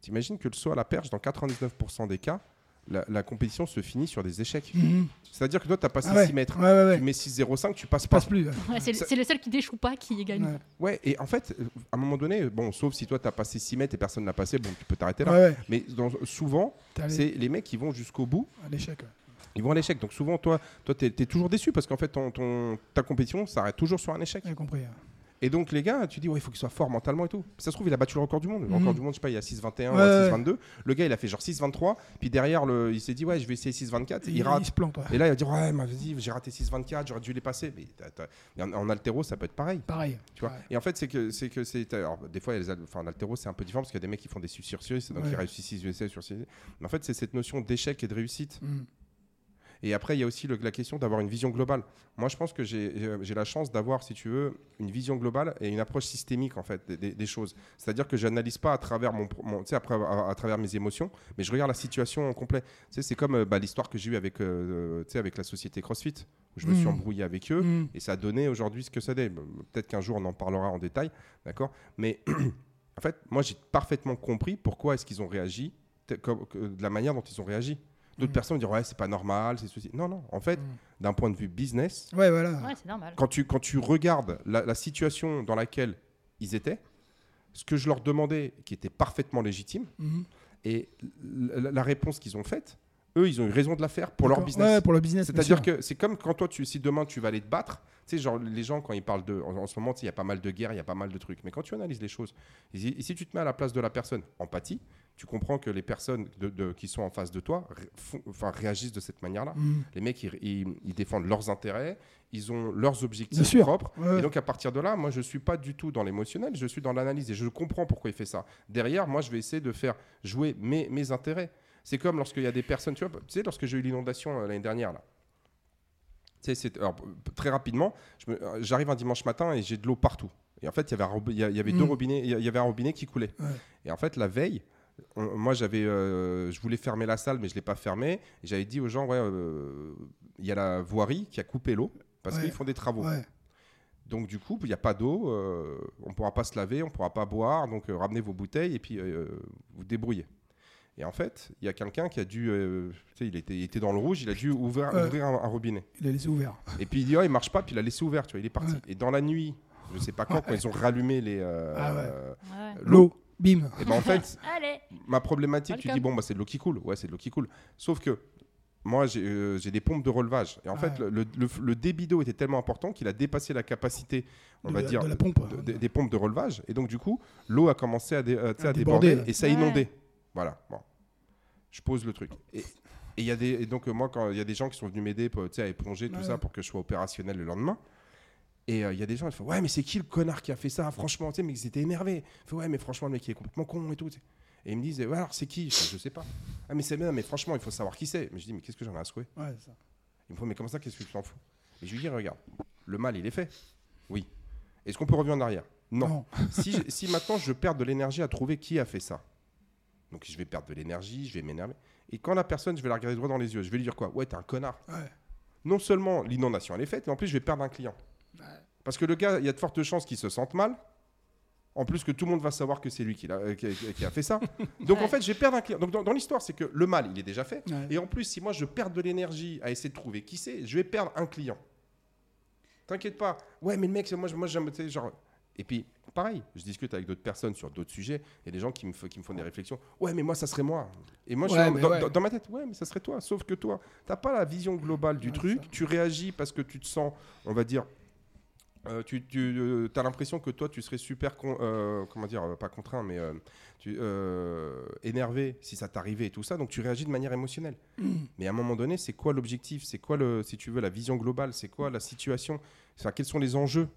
t'imagines que le saut à la perche, dans 99% des cas, la, la compétition se finit sur des échecs. Mhm. C'est-à-dire que toi, tu as passé Ah ouais. 6 mètres. Ouais, ouais, ouais. Tu mets 6,05, tu passes Ça pas. passe plus. c'est le- Ça- c'est le seul qui déchoue pas qui gagne. Ouais. Ouais, et en fait, euh, à un moment donné, bon, sauf si toi, tu as passé 6 mètres et personne n'a passé, bon, tu peux t'arrêter là. Ouais, ouais. Mais dans- souvent, c'est les mecs qui vont jusqu'au bout, à l'échec. ils vont à l'échec. Donc souvent, toi, toi tu es, toujours déçu parce qu'en fait, ton, ton- ta compétition s'arrête toujours sur un échec. J'ai compris. Et donc, les gars, tu dis, ouais, il faut qu'il soit fort mentalement et tout. Ça se trouve, il a battu le record du monde. Le Mhm. record du monde, je sais pas, il y a 6,21 ou Ouais, à ouais. 6,22. Le gars, il a fait genre 6,23. Puis derrière, le, il s'est dit, ouais, je vais essayer 6,24. Il, Il, rate. il se plante. ouais. Et là, il va dire, ouais, mais vas-y, j'ai raté 6,24, j'aurais dû les passer. Mais t'as- t'as- et en, en altéro, ça peut être pareil. Pareil. Tu vois Ouais. Et en fait, c'est que c'est que c'est alors, des fois, les al- enfin, en altéro, c'est un peu différent parce qu'il y a des mecs qui font des sur 6 donc Ouais. ils réussissent 6 essais sur 6. Mais en fait, c'est cette notion d'échec et de réussite. Mhm. Et après, il y a aussi le- la question d'avoir une vision globale. Moi, je pense que j'ai la chance d'avoir, si tu veux, une vision globale et une approche systémique en fait des, des- des choses. C'est-à-dire que j'analyse pas à travers mon, mon- après, à, à travers mes émotions, mais je regarde la situation en complet. C'est comme euh, bah, l'histoire que j'ai eue avec, euh, sais, avec la société CrossFit, où je me suis Mhm. embrouillé avec eux. Mhm. Et ça a donné aujourd'hui ce que ça donne. Peut-être qu'un jour on en parlera en détail, d'accord? Mais en fait, moi j'ai parfaitement compris pourquoi est-ce qu'ils ont réagi de la manière dont ils ont réagi. D'autres Mhm. personnes diront ouais c'est pas normal, c'est ceci. Non non, en fait, Mhm. d'un point de vue business, Ouais, voilà. Ouais, c'est normal. quand tu quand tu regardes la, la situation dans laquelle ils étaient, ce que je leur demandais qui était parfaitement légitime Mhm. et la, la réponse qu'ils ont faite, eux ils ont eu raison de la faire pour leur business. Ouais, pour le business. C'est-à-dire que c'est comme quand toi, tu, si demain tu vas aller te battre, tu sais, genre les gens, quand ils parlent de. En, en ce moment, tu sais, il y a pas mal de guerres, il y a pas mal de trucs. Mais quand tu analyses les choses, et si, et si tu te mets à la place de la personne, empathie, tu comprends que les personnes de- de- qui sont en face de toi ré- font- enfin, réagissent de cette manière-là. Mhm. Les mecs, ils, ils- ils défendent leurs intérêts, ils ont leurs objectifs propres. Ouais. Et donc à partir de là, moi je suis pas du tout dans l'émotionnel, je suis dans l'analyse et je comprends pourquoi il fait ça. Derrière, moi je vais essayer de faire jouer mes, mes intérêts. C'est comme lorsqu'il y a des personnes, tu vois, tu sais, lorsque j'ai eu l'inondation euh, l'année dernière là. Tu sais, alors, très rapidement, euh, j'arrive un dimanche matin et j'ai de l'eau partout. Et en fait, il y avait, un y deux Mm. robinets, il y a- il y avait un robinet qui coulait. Ouais. Et en fait, la veille, on- moi j'avais, euh, je voulais fermer la salle, mais je l'ai pas fermée. J'avais dit aux gens, ouais, euh, il y a la voirie qui a coupé l'eau parce Ouais. qu'ils font des travaux. Ouais. Donc du coup, il n'y a pas d'eau, euh, on ne pourra pas se laver, on ne pourra pas boire, donc euh, ramenez vos bouteilles et puis euh, vous débrouillez. Et en fait, il y a quelqu'un qui a dû, euh, tu sais, il était, il était dans le rouge, il a dû ouvrir, ouvrir un, un robinet. Il a laissé ouvert. Et puis il dit, oh, il marche pas, puis il a laissé ouvert, tu vois, il est parti. Ouais. Et dans la nuit, je sais pas quand, quand ils ont rallumé les, euh, Ah ouais. euh, Ouais. l'eau. Bim. Et ben en fait, Allez ma problématique, tu dis bon bah c'est de l'eau qui coule, ouais c'est de l'eau qui coule. Sauf que moi j'ai euh, des pompes de relevage et en fait Ouais. le, le- le débit d'eau était tellement important qu'il a dépassé la capacité, on De va dire, de la pompe. de- de- des pompes de relevage et donc du coup l'eau a commencé à, dé- euh, À à déborder, et ça a Ouais. inondé. Voilà. Bon. Je pose le truc. Et et il y a des et donc euh, moi quand il y a des gens qui sont venus m'aider pour, tu sais, à éponger tout Ouais. ça pour que je sois opérationnel le lendemain. Et euh, il y a des gens qui font Ouais, mais c'est qui le connard qui a fait ça? Franchement, tu sais, mais ils étaient énervés. Ils font, Ouais, mais franchement, le mec, il est complètement con et tout. Et ils me disent Ouais, alors c'est qui? Je, Je sais pas. Ah, mais c'est bien, mais franchement, il faut savoir qui c'est. Mais je dis Mais qu'est-ce que j'en ai à secouer? Ouais, ça. Il me faut Mais comment ça, qu'est-ce que tu t'en fous? Et je lui dis Regarde, le mal, il est fait. Oui. Est-ce qu'on peut revenir en arrière? Non. si, je- si maintenant je perds de l'énergie à trouver qui a fait ça, donc je vais perdre de l'énergie, je vais m'énerver. Et quand la personne, je vais la regarder droit dans les yeux, je vais lui dire quoi? Ouais, t'es un connard. Ouais. Non seulement l'inondation elle est faite, mais en plus je vais perdre un client. Parce que le gars, il y a de fortes chances qu'il se sente mal. En plus que tout le monde va savoir que c'est lui qui, euh, qui a, qui a fait ça. Donc en fait, je vais perdre un client. Donc dans, dans l'histoire, c'est que le mal, il est déjà fait. Ouais. Et en plus, si moi je perds de l'énergie à essayer de trouver qui c'est, je vais perdre un client. T'inquiète pas. Ouais, mais le mec, moi, je- moi j'aime, genre. Et puis, pareil, je discute avec d'autres personnes sur d'autres sujets. Il y a des gens qui me, qui me font des réflexions. Ouais, mais moi, ça serait moi. Et moi, je Ouais, suis dans, mais dans- ouais. dans- dans ma tête, ouais, mais ça serait toi. Sauf que toi, t'as pas la vision globale du Ouais, truc. ça. Tu réagis parce que tu te sens, on va dire, euh, tu, as l'impression que toi, tu serais super, comment dire, pas contraint, mais tu, énervé si ça t'arrivait et tout ça, donc tu réagis de manière émotionnelle. Mais à un moment donné, c'est quoi l'objectif? C'est quoi, le, si tu veux, la vision globale? C'est quoi la situation? Enfin, Quels sont les enjeux?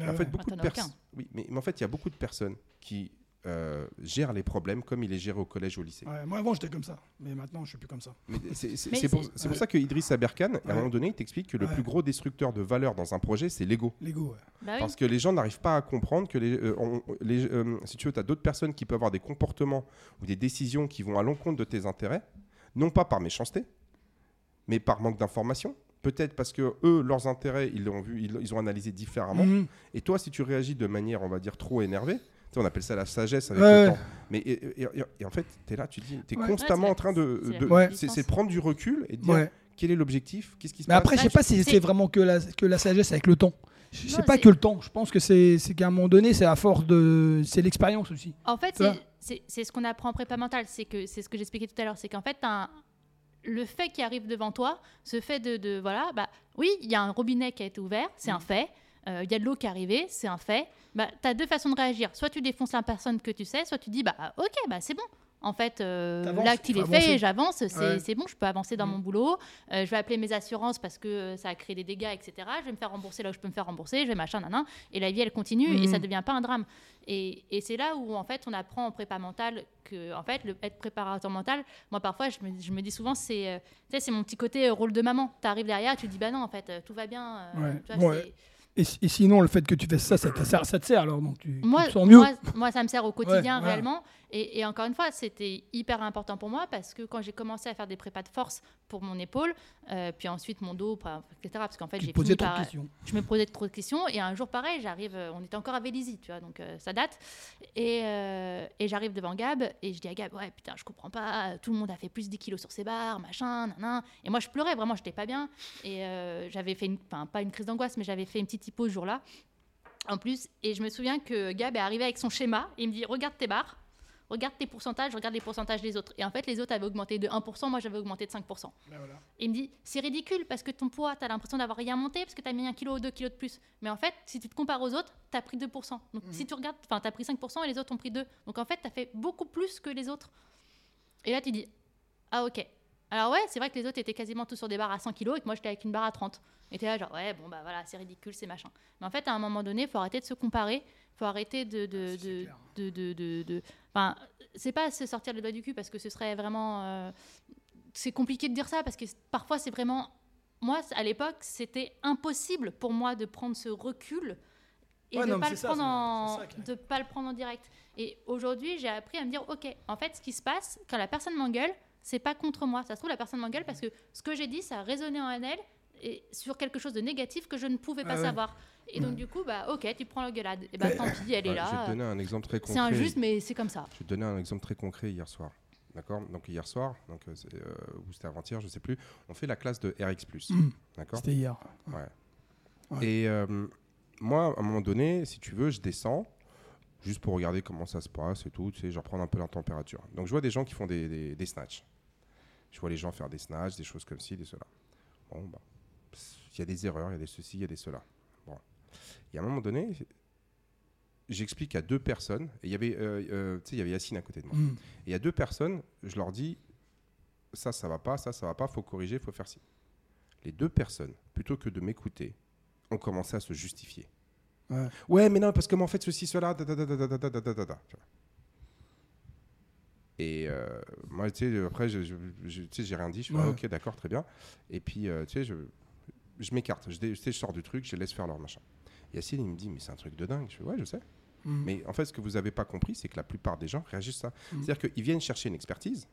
En fait, beaucoup de personnes. Oui, mais, en fait, il y a beaucoup de personnes qui euh, gèrent les problèmes comme il est géré au collège ou au lycée. moi avant j'étais comme ça, mais maintenant je suis plus comme ça. C'est pour, pour, ça que Idriss Aberkan, à un moment donné, il t'explique que le plus gros destructeur de valeur dans un projet, c'est l'ego. L'ego, bah Parce que les gens n'arrivent pas à comprendre que les, euh, les euh, si tu veux, tu as d'autres personnes qui peuvent avoir des comportements ou des décisions qui vont à l'encontre de tes intérêts, non pas par méchanceté, mais par manque d'information, peut-être parce que eux, leurs intérêts, ils l'ont vu, ils, ont analysé différemment. Mhm. Et toi, si tu réagis de manière, on va dire, trop énervée, on appelle ça la sagesse avec le temps. Mais et, en fait, tu es là, tu dis, tu es constamment en train de. c'est prendre du recul et de dire quel est l'objectif, qu'est-ce qui se mais passe? Après, je sais pas si c'est vraiment que la, que la sagesse avec le temps. Je sais pas que le temps. Je pense que c'est qu'à un moment donné, c'est à force de. C'est l'expérience aussi. En fait, c'est ce qu'on apprend en prépa mentale. C'est que c'est ce que j'expliquais tout à l'heure. C'est qu'en fait, un, le fait qui arrive devant toi, ce fait de, voilà, bah oui, il y a un robinet qui a été ouvert, c'est un mm. Fait. Euh, il y a de l'eau qui est arrivée, c'est un fait. Bah, tu as deux façons de réagir. Soit tu défonces la personne que tu sais, soit tu dis, bah ok, bah c'est bon, en fait, euh, l'acte il est fait, j'avance, c'est bon, je peux avancer dans mm. mon boulot. Euh, je vais appeler mes assurances parce que ça a créé des dégâts, etc. Je vais me faire rembourser là où je peux me faire rembourser, je vais machin, nan, et la vie elle continue et ça ne mm. devient pas un drame. Et, c'est là où en fait on apprend en prépa mentale que en fait le, être préparateur mental, moi parfois je me, je me dis souvent c'est euh, c'est mon petit côté rôle de maman. Tu arrives derrière, tu dis bah non en fait tout va bien. Et, sinon, le fait que tu fasses ça, ça te sert, ça te sert alors donc tu, moi, te sens mieux. Moi, moi, ça me sert au quotidien réellement. Et, encore une fois, c'était hyper important pour moi parce que quand j'ai commencé à faire des prépas de force pour mon épaule, euh, puis ensuite mon dos, etc. Parce qu'en fait, j'ai fini par, je me posais trop de questions. Et un jour, pareil, j'arrive, euh, on était encore à Vélizy, tu vois, donc euh, ça date. Et, et j'arrive devant Gab et je dis à Gab, ouais, putain, je comprends pas, tout le monde a fait plus de 10 kilos sur ses barres, machin, nan, Et moi, je pleurais vraiment, j'étais pas bien. Et j'avais fait, une, enfin, pas une crise d'angoisse, mais j'avais fait une petite hypo ce jour-là. En plus, et je me souviens que Gab est arrivé avec son schéma. Et il me dit, regarde tes barres regarde tes pourcentages, regarde les pourcentages des autres. Et en fait, les autres avaient augmenté de 1%, moi j'avais augmenté de 5%. Ben et il me dit, c'est ridicule parce que ton poids, tu as l'impression d'avoir rien monté parce que tu as mis un kilo ou deux kilos de plus. Mais en fait, si tu te compares aux autres, tu as pris 2%. Donc mhm. si tu regardes, enfin, tu as pris 5% et les autres ont pris 2. Donc en fait, tu as fait beaucoup plus que les autres. Et là, tu dis, ah ok. Alors ouais, c'est vrai que les autres étaient quasiment tous sur des barres à 100 kilos et que moi j'étais avec une barre à 30. Et tu là genre, ouais, bon bah voilà, c'est ridicule, c'est machin. Mais en fait, à un moment donné, il faut arrêter de se comparer faut arrêter de. de, de, de, de, Enfin, c'est pas se sortir les doigts du cul parce que ce serait vraiment. Euh, c'est compliqué de dire ça parce que parfois c'est vraiment. Moi, à l'époque, c'était impossible pour moi de prendre ce recul et de ne pas, le prendre en, de pas le prendre en direct. Et aujourd'hui, j'ai appris à me dire ok, en fait, ce qui se passe quand la personne m'engueule, c'est pas contre moi. Ça se trouve, la personne m'engueule parce que ce que j'ai dit, ça a résonné en elle et sur quelque chose de négatif que je ne pouvais pas savoir. Et donc, du coup, bah, ok, tu prends la gueulade. Et bah, tant pis, elle est là. Je vais te donner un exemple très concret. C'est injuste, mais c'est comme ça. Je vais te donner un exemple très concret hier soir. D'accord? Donc, hier soir, donc, euh, euh, ou c'était avant-hier, je ne sais plus, on fait la classe de RX. Mmh. D'accord? C'était hier. Ouais. Et euh, moi, à un moment donné, si tu veux, je descends juste pour regarder comment ça se passe et tout. Tu sais, je reprends un peu la température. Donc, je vois des gens qui font des, des, des snatchs. Je vois les gens faire des snatchs, des choses comme ci, des cela. Bon, bah, il y a des erreurs, il y a des ceci, il y a des cela. Bon. Et à un moment donné, j'explique à deux personnes, et il y avait, euh, euh, il y avait Yacine à côté de moi. Mm. Et il y a deux personnes, je leur dis, ça, ça va pas, ça, ça va pas, faut corriger, faut faire ci. Les deux personnes, plutôt que de m'écouter, ont commencé à se justifier. Ouais. mais non, parce que moi, en fait, ceci, cela, da, da, da, Et euh, moi, tu sais, après, je, j'ai rien dit. Je fais, ah, ok, d'accord, très bien. Et puis, tu sais, je, je m'écarte. Je, je, sors du truc, je laisse faire leur machin. Yacine, il me dit, mais c'est un truc de dingue. Je fais, ouais, je sais. Mm. Mais en fait, ce que vous n'avez pas compris, c'est que la plupart des gens réagissent ça. Mm. C'est-à-dire qu'ils viennent chercher une expertise.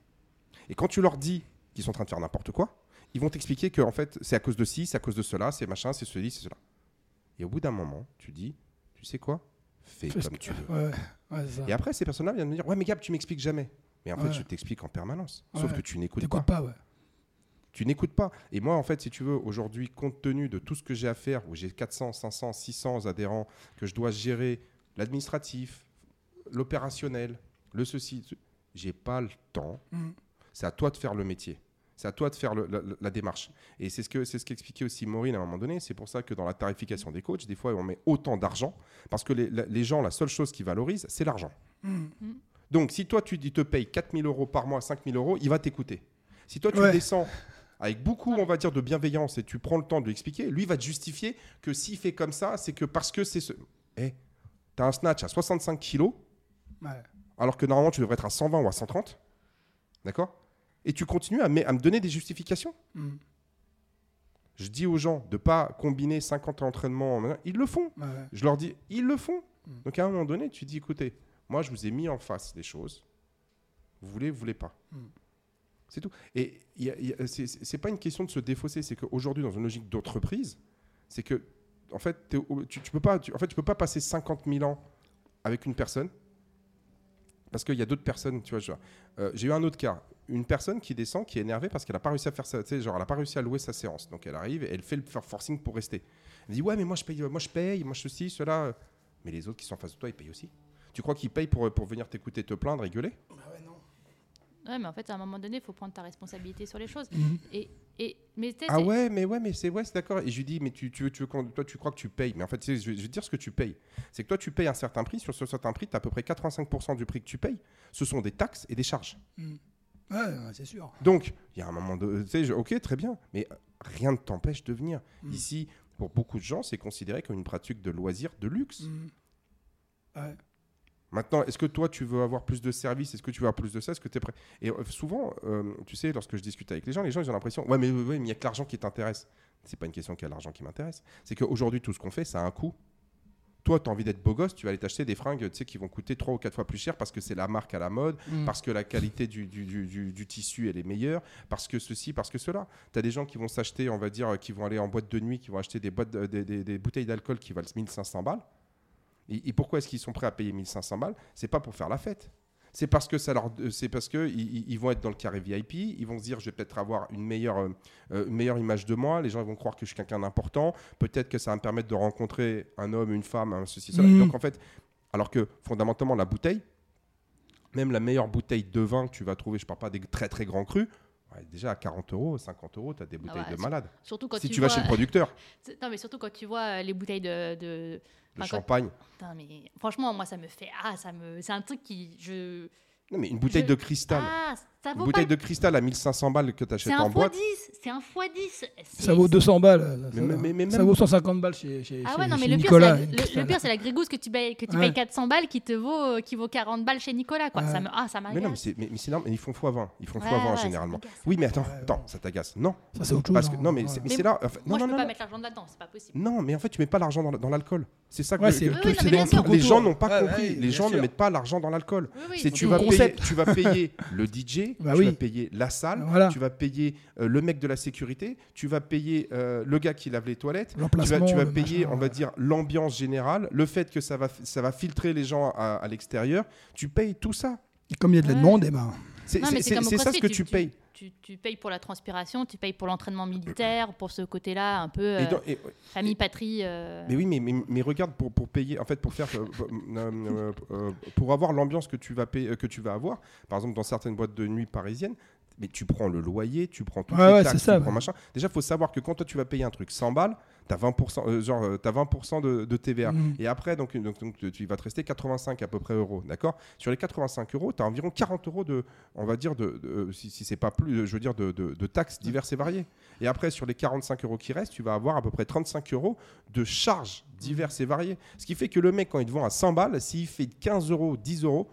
Et quand tu leur dis qu'ils sont en train de faire n'importe quoi, ils vont t'expliquer que en fait, c'est à cause de ci, c'est à cause de cela, c'est machin, c'est ceci, c'est cela. Et au bout d'un moment, tu dis, tu sais quoi? Fais comme tu veux. et après, ces personnes-là viennent me dire, ouais, mais Gab, tu m'expliques jamais. Mais en fait, je t'explique en permanence. Sauf que tu n'écoutes pas. pas tu n'écoutes pas. Et moi, en fait, si tu veux, aujourd'hui, compte tenu de tout ce que j'ai à faire, où j'ai 400, 500, 600 adhérents, que je dois gérer l'administratif, l'opérationnel, le ceci, j'ai pas le temps. Mm. C'est à toi de faire le métier. C'est à toi de faire le- la, la démarche. Et c'est ce que c'est ce qu'expliquait aussi Maureen à un moment donné. C'est pour ça que dans la tarification des coachs, des fois, on met autant d'argent parce que les, gens, la seule chose qu'ils valorisent, c'est l'argent. Mm. Donc, si toi, tu il te payes 4000 euros par mois, 5000 euros, il va t'écouter. Si toi, tu Ouais. descends avec beaucoup, on va dire, de bienveillance et tu prends le temps de lui expliquer, lui va te justifier que s'il fait comme ça, c'est que parce que c'est ce. Eh, t'as un snatch à 65 kilos, Ouais. alors que normalement, tu devrais être à 120 ou à 130. D'accord? Et tu continues à, me- donner des justifications. Mm. Je dis aux gens de pas combiner 50 entraînements. en- Ils le font. Ouais. Je leur dis, ils le font. Mm. Donc à un moment donné, tu dis, écoutez, moi je vous ai mis en face des choses. Vous voulez, vous voulez pas. Mm. C'est tout. Et c'est- pas une question de se défausser, c'est qu'aujourd'hui, dans une logique d'entreprise, c'est que, en fait, tu, tu peux pas, tu- en fait, tu peux pas passer 50 000 ans avec une personne. Parce qu'il y a d'autres personnes, tu vois. euh, J'ai eu un autre cas. Une personne qui descend, qui est énervée parce qu'elle n'a pas réussi à faire ça, tu sais, genre, elle n'a pas réussi à louer sa séance. Donc elle arrive et elle fait le forcing pour rester. Elle dit Ouais, mais moi je paye, moi je paye, moi ceci, cela. Mais les autres qui sont en face de toi, ils payent aussi. Tu crois qu'ils payent pour, pour venir t'écouter, te plaindre, rigoler Bah ouais, non. Ouais, mais en fait, à un moment donné, il faut prendre ta responsabilité sur les choses. Mhm. Et, et, mais Ah ouais, mais ouais, mais c'est ouais, c'est d'accord. Et je lui dis, mais tu, tu, veux- tu toi, tu crois que tu payes. Mais en fait, je, je vais te dire ce que tu payes. C'est que toi, tu payes un certain prix. Sur ce certain prix, tu as à peu près 85% du prix que tu payes. Ce sont des taxes et des charges. Ouais, ouais, c'est sûr. Donc, il y a un moment de. Tu sais, je- ok, très bien. Mais rien ne t'empêche de venir. Mm. Ici, pour beaucoup de gens, c'est considéré comme une pratique de loisir de luxe. Mm. Ouais. Maintenant, est-ce que toi, tu veux avoir plus de services? Est-ce que tu veux avoir plus de ça? Est-ce que tu es prêt? Et euh, souvent, euh, tu sais, lorsque je discute avec les gens, les gens, ils ont l'impression Ouais, mais ouais, mais il n'y a que l'argent qui t'intéresse. C'est pas une question qu'il y a l'argent qui m'intéresse. C'est qu'aujourd'hui, tout ce qu'on fait, ça a un coût. Toi, tu as envie d'être beau gosse, tu vas aller t'acheter des fringues tu sais, qui vont coûter 3 ou 4 fois plus cher parce que c'est la marque à la mode, Mm. parce que la qualité du, du- du- tissu, elle est meilleure, parce que ceci, parce que cela. Tu as des gens qui vont s'acheter, on va dire, euh, qui vont aller en boîte de nuit, qui vont acheter des, boîtes de- des, des- des bouteilles d'alcool qui valent 1500 balles. Et, et pourquoi est-ce qu'ils sont prêts à payer 1500 balles? C'est pas pour faire la fête. C'est parce que ça leur, euh, c'est parce que ils, vont être dans le carré VIP. Ils vont se dire, je vais peut-être avoir une meilleure, euh, euh, une meilleure image de moi. Les gens vont croire que je suis quelqu'un d'important. Peut-être que ça va me permettre de rencontrer un homme, une femme, un ceci, cela. Mhm. Donc en fait, alors que fondamentalement la bouteille, même la meilleure bouteille de vin que tu vas trouver, je parle pas des très très grands crus. Déjà à 40 euros, 50 euros, tu as des bouteilles ouais, de malade. surtout quand Si tu, tu vas vois, chez le producteur, Non, mais surtout quand tu vois euh, les bouteilles de. de... le Enfin, quand- champagne. Putain, mais franchement, moi, ça me fait. Ah, ça me. C'est un truc qui. Je. Non, mais une bouteille Je- de cristal. Ah, ça une vaut bouteille pas. de cristal à 1500 balles que tu C'est achètes un en boîte. x10. C'est un x10. Ça vaut 200 balles. Ça, Mais- mais- mais Ça vaut 150 balles chez, chez, Ah chez- ouais, non, mais le pire, c'est la, une le- le pire, c'est la grégousse que tu payes, que tu Ouais. payes 400 balles qui te vaut, qui vaut 40 balles chez Nicolas, quoi. Ouais. Ça me, ah, ça Mais non, mais m'agace. c'est mais, mais ils font x20. Ils font Ouais, x20 ouais, ça généralement. m'agace, Oui, mais attends, attends, ça t'agace. Non. Ça, c'est autre chose. Parce que, hein. non, mais c'est là. enfin, Moi, non, je peux pas mettre l'argent là-dedans, c'est pas possible. Non, mais en fait, tu mets pas l'argent dans, la- dans l'alcool. C'est ça que, les gens n'ont pas compris. les gens ne mettent pas l'argent dans l'alcool. Oui, oui, C'est tu le payer, tu vas payer le DJ, Bah tu oui. vas payer la salle, Voilà. tu vas payer euh, le mec de la sécurité, tu vas payer euh, le gars qui lave les toilettes, tu vas, tu payer, machin, on va dire, l'ambiance générale, le fait que ça va, ça va filtrer les gens à, à l'extérieur. Tu payes tout ça. Et comme il y a de la Ouais. demande, eh ben, C'est ça ce que tu tu- payes. Tu, tu payes pour la transpiration, tu payes pour l'entraînement militaire, pour ce côté-là, un peu Et euh, dans- et- famille, patrie. euh, Mais oui, mais, mais, mais regarde, pour, pour payer, en fait, pour faire, euh, pour avoir l'ambiance que tu vas payer, euh, que tu vas avoir, par exemple dans certaines boîtes de nuit parisiennes, mais tu prends le loyer, tu prends toutes Ouais, les taxes, ça, tu prends ouais. machin. Déjà, il faut savoir que quand toi tu vas payer un truc 100 balles, t'as 20%, euh, genre, euh, t'as 20% de, de TVA. Mm. Et après, donc, donc, donc, tu il va te rester 85 à peu près euros, d'accord? Sur les 85 euros, tu as environ 40 euros de, on va dire, de, de- si, si c'est pas plus, euh, je veux dire, de, de- de taxes diverses et variées. Et après, sur les 45 euros qui restent, tu vas avoir à peu près 35 euros de charges diverses et variées. Ce qui fait que le mec, quand il te vend à 100 balles, s'il fait 15 euros, 10 euros,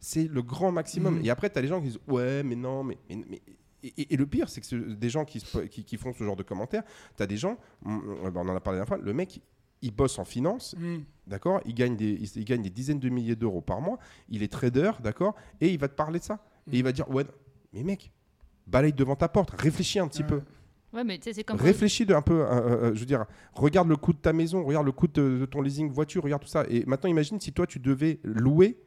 c'est le grand maximum. Mhm. Et après, tu as les gens qui disent Ouais, mais non, mais. mais- mais- et, et- et le pire, c'est que ce- des gens qui, se- qui, qui font ce genre de commentaires, tu as des gens, on, on- on en a parlé la dernière fois, le mec, il bosse en finance, Mm. d'accord il, gagne des- il, il gagne des dizaines de milliers d'euros par mois, il est trader, d'accord Et il va te parler de ça. Et il va dire Ouais, mais mec, balaye devant ta porte, réfléchis un petit Ouais. peu. Ouais, mais tu sais, c'est comme. Réfléchis de un peu, euh, euh, je veux dire, regarde le coût de ta maison, regarde le coût de, de ton leasing voiture, regarde tout ça. Et maintenant, imagine si toi, tu devais louer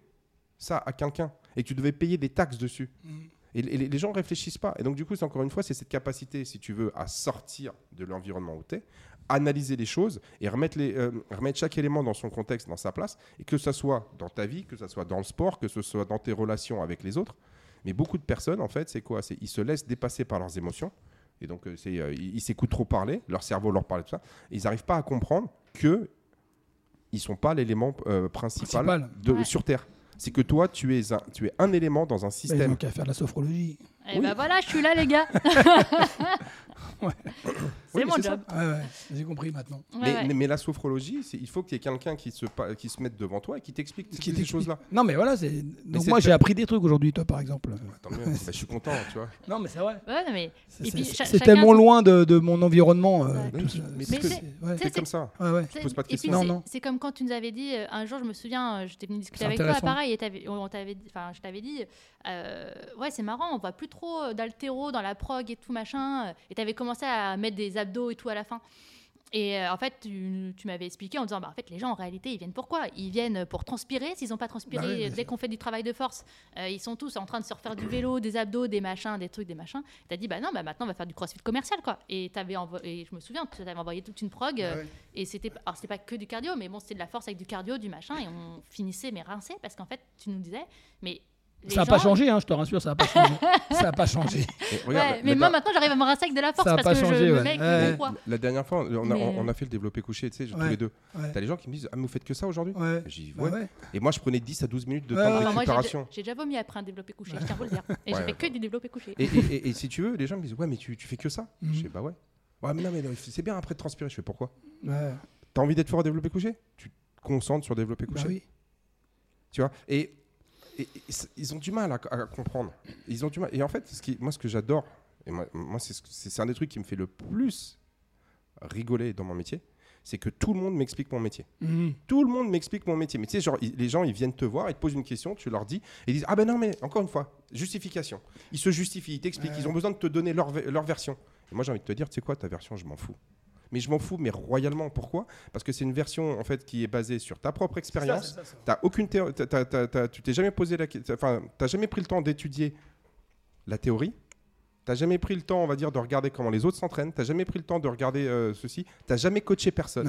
ça à quelqu'un et que tu devais payer des taxes dessus. Mm. Et les, les gens réfléchissent pas. Et donc, du coup, c'est encore une fois, c'est cette capacité, si tu veux, à sortir de l'environnement où tu es, analyser les choses et remettre, les, euh, remettre chaque élément dans son contexte, dans sa place, et que ce soit dans ta vie, que ce soit dans le sport, que ce soit dans tes relations avec les autres. Mais beaucoup de personnes, en fait, c'est quoi? C'est ils se laissent dépasser par leurs émotions. Et donc, euh, c'est, euh, ils s'écoutent trop parler, leur cerveau leur parle de tout ça. Et ils n'arrivent pas à comprendre que ils sont pas l'élément euh, principal, Principal. de, Ouais. sur Terre. C'est que toi, tu es un, tu es un élément dans un Bah, ils système. ont qu'à faire de la sophrologie. Et bah voilà, je suis là, les gars. Oui, c'est mon job. Ouais, ouais, j'ai compris maintenant. Ouais, mais, ouais. mais- mais la sophrologie, il faut qu'il y ait quelqu'un qui se, qui se mette devant toi et qui t'explique Qui ces choses-là. Non, mais voilà, c'est. Donc moi, j'ai appris des trucs aujourd'hui, toi, par exemple. Tant mieux. Bah, je suis content, tu vois. Non, mais c'est vrai. Ouais, mais C'est- tellement loin de, de mon environnement. euh, Ouais. C'est- ouais. comme ça. Ouais, ouais. Pas de questions. C'est- comme quand tu nous avais dit, euh, un jour, je me souviens, euh, j'étais venue discuter avec toi, pareil, et je t'avais dit, euh, ouais, c'est marrant, on voit plus trop d'altéro dans la prog et tout machin, et t'avais commencé à mettre des abdos et tout à la fin. Et euh, en fait, tu, tu m'avais expliqué en disant, bah, en fait, les gens, en réalité, ils viennent pourquoi Ils viennent pour transpirer. S'ils n'ont pas transpiré, Bah oui, dès qu'on fait du travail de force, euh, ils sont tous en train de se refaire du vélo, des abdos, des machins, des trucs, des machins. Tu as dit, bah non, bah maintenant, on va faire du crossfit commercial, quoi. Et, t'avais envo- et je me souviens, tu avais envoyé toute une prog. euh, Ouais, ouais. et c'était alors c'était pas que du cardio, mais bon, c'était de la force avec du cardio, du machin, et on finissait mais rincé parce qu'en fait, tu nous disais, mais les Ça n'a pas changé, hein, je te rassure, ça n'a pas changé. ça n'a pas changé. Et regarde, Ouais, la- mais la- moi maintenant j'arrive à me rincer avec de la force Ça a parce pas que changé, je, ouais. La dernière fois, on a, Mais- on a fait le développé couché, tu sais, tous les deux. Ouais. T'as les gens qui me disent Ah, mais vous faites que ça aujourd'hui Ouais. J'ai Bah ouais. ouais. Et moi, je prenais 10 à 12 minutes de Ouais, temps de déjà, récupération. j'ai déjà vomi après un développé couché, je tiens à vous le dire. Et Ouais, j'ai fait ouais. que du développé couché. Et, et- et- et si tu veux, les gens me disent Ouais, mais tu, tu fais que ça Mhm. Je dis Bah ouais. Ouais, mais non, mais c'est bien après de transpirer. Je fais Pourquoi Ouais. T'as envie d'être fort au développé couché? Tu te concentres sur développer Bah couché? oui. Tu vois? Et, et- ils ont du mal à, à comprendre. Ils ont du mal. Et en fait, ce qui, moi, ce que j'adore, et moi, moi c'est un des trucs qui me fait le plus rigoler dans mon métier, c'est que tout le monde m'explique mon métier. Mhm. Tout le monde m'explique mon métier. Mais tu sais, genre, ils- les gens, ils viennent te voir, ils te posent une question, tu leur dis, et ils disent Ah ben non, mais encore une fois, justification. Ils se justifient, ils t'expliquent, ils ont besoin de te donner leur, leur version. Et moi, j'ai envie de te dire, tu sais quoi, ta version, je m'en fous. Mais je m'en fous, mais royalement. Pourquoi? Parce que c'est une version en fait qui est basée sur ta propre expérience. T'as aucune théo- t'as- t'as- t'as- t'as- tu t'es jamais posé la, enfin, t'as jamais pris le temps d'étudier la théorie. T'as jamais pris le temps, on va dire, de regarder comment les autres s'entraînent. T'as jamais pris le temps de regarder euh, ceci. T'as jamais coaché personne.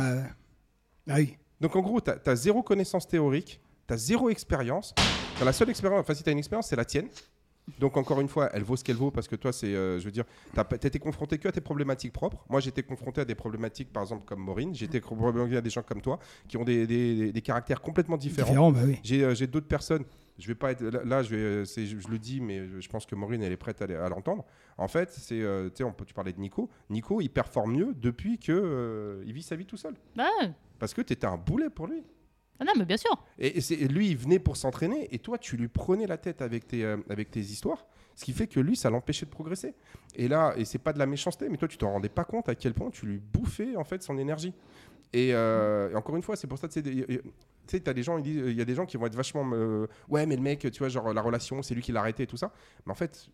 Ah oui. Donc en gros, tu as, zéro connaissance théorique, tu as zéro expérience. T'as la seule expérience, enfin si tu as une expérience, c'est la tienne. Donc encore une fois, elle vaut ce qu'elle vaut parce que toi, c'est, euh, je veux dire, tu as, été confronté que à tes problématiques propres. Moi, j'ai été confronté à des problématiques, par exemple, comme Maureen. J'ai été confronté à des gens comme toi qui ont des, des- des- des caractères complètement différents. Différent, bah oui. J'ai euh, j'ai d'autres personnes. Je vais pas être là. là, je, vais, euh, je, je le dis, mais je, pense que Maureen elle est prête à, l'entendre. En fait, c'est, euh, tu sais, parlais de Nico. Nico, il performe mieux depuis que euh, il vit sa vie tout seul. Bah, ouais. Parce que tu étais un boulet pour lui. Ah non, mais bien sûr. Et, et c'est- lui, il venait pour s'entraîner, et toi, tu lui prenais la tête avec tes, euh, avec tes histoires, ce qui fait que lui, ça l'empêchait de progresser. Et là, et c'est pas de la méchanceté, mais toi, tu t'en rendais pas compte à quel point tu lui bouffais en fait son énergie. Et, euh, encore une fois, c'est pour ça que tu sais, des gens, il y a des gens qui vont être vachement, euh, ouais, mais le mec, tu vois, genre la relation, c'est lui qui l'a arrêté et tout ça. Mais en fait, c'est-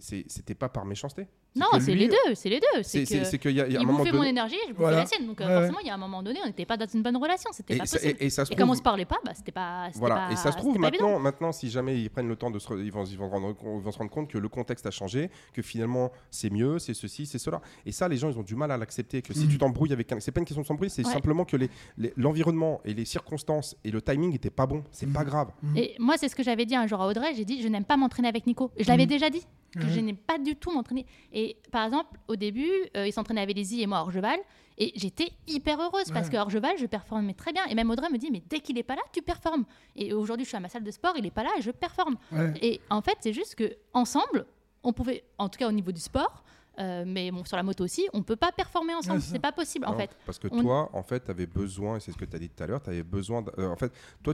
c'était pas par méchanceté. Non, que c'est lui- les deux, c'est les deux. C'est que qu'il y a, a il mon énergie, je bouffais Voilà. la sienne. Donc euh, Ouais, forcément, il y a un moment donné, on n'était pas dans une bonne relation. C'était Et, pas ça- possible. et- et ça se Et trouve, comme on se parlait pas, bah, c'était pas. Voilà, pas- et ça se trouve maintenant, maintenant, si jamais ils prennent le temps de se, re- ils vont, ils vont, rendre, ils vont se rendre compte que le contexte a changé, que finalement c'est mieux, c'est ceci, c'est cela. Et ça, les gens, ils ont du mal à l'accepter. Que si Mm. tu t'embrouilles avec un, c'est pas une question de s'embrouiller, c'est Ouais. simplement que les- les- l'environnement et les circonstances et le timing n'étaient pas bons. C'est Mm. pas grave. Et moi, c'est ce que j'avais dit un jour à Audrey. J'ai dit, je n'aime pas m'entraîner avec Nico. Je l'avais Mhm. déjà dit, que Ouais. je n'aime pas du tout m'entraîner. Et par exemple, au début, euh, il s'entraînait avec Daisy et moi à Orgeval. Et j'étais hyper heureuse parce Ouais. que Orgeval, je performais très bien. Et même Audrey me dit, mais dès qu'il est pas là, tu performes. Et aujourd'hui, je suis à ma salle de sport, il est pas là et je performe. Ouais. Et en fait, c'est juste que ensemble, on pouvait, en tout cas au niveau du sport, euh, mais bon, sur la moto aussi, on peut pas performer ensemble. Ouais, c'est pas possible en fait. Parce que on- toi, en fait, tu avais besoin, et c'est ce que tu as dit tout à l'heure, tu avais besoin. de- euh, en fait, toi,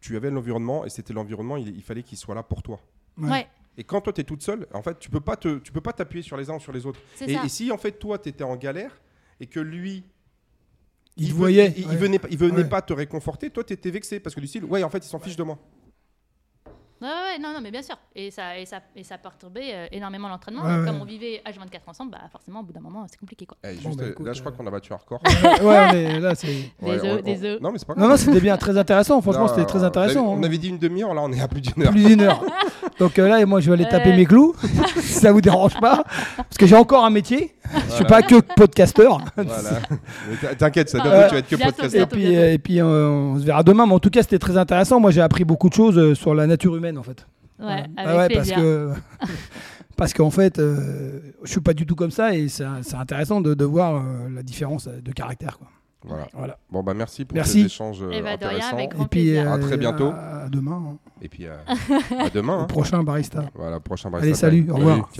tu avais l'environnement et c'était l'environnement, il, il fallait qu'il soit là pour toi. Ouais. Et quand toi, tu es toute seule, en fait, tu peux pas te, tu peux pas t'appuyer sur les uns ou sur les autres. Et, si en fait toi tu étais en galère et que lui Il voyait. il, il venait pas, il venait Ouais. pas te réconforter, toi tu étais vexé parce que du style ouais en fait il s'en fiche de moi. Ouais, ouais, non, non, mais bien sûr. Et ça, et ça, et ça perturbait euh, énormément l'entraînement. Ouais, Et ouais. Comme on vivait H24 ensemble, bah forcément, au bout d'un moment, c'est compliqué quoi. Eh, Bon, juste, bah, euh, écoute, là je crois euh, qu'on a battu un record. Ouais, mais là, c'est. Ouais, Des œufs. Non mais c'est pas Non, grave. non, c'était bien très intéressant. Franchement, c'était très on intéressant. avait- On hein. avait dit une demi-heure, là on est à plus d'une heure. Plus d'une heure. Donc euh, là, moi, je vais aller taper mes clous, si ça vous dérange pas. Parce que j'ai encore un métier. Je suis Voilà. pas que podcasteur. Voilà. T'inquiète, ça bientôt ouais. tu vas être que podcasteur. Et puis, euh, et puis euh, on se verra demain. Mais en tout cas, c'était très intéressant. Moi, j'ai appris beaucoup de choses euh, sur la nature humaine, en fait. Ouais, ah parce que parce qu'en fait, euh, je suis pas du tout comme ça et c'est intéressant de, voir euh, la différence de caractère quoi. Voilà. voilà. Bon bah merci pour merci. ces échanges euh, et puis euh, à très bientôt. À, demain. Hein. Et puis à, demain. Hein. Prochain barista. Voilà, prochain barista. Allez, salut, au revoir.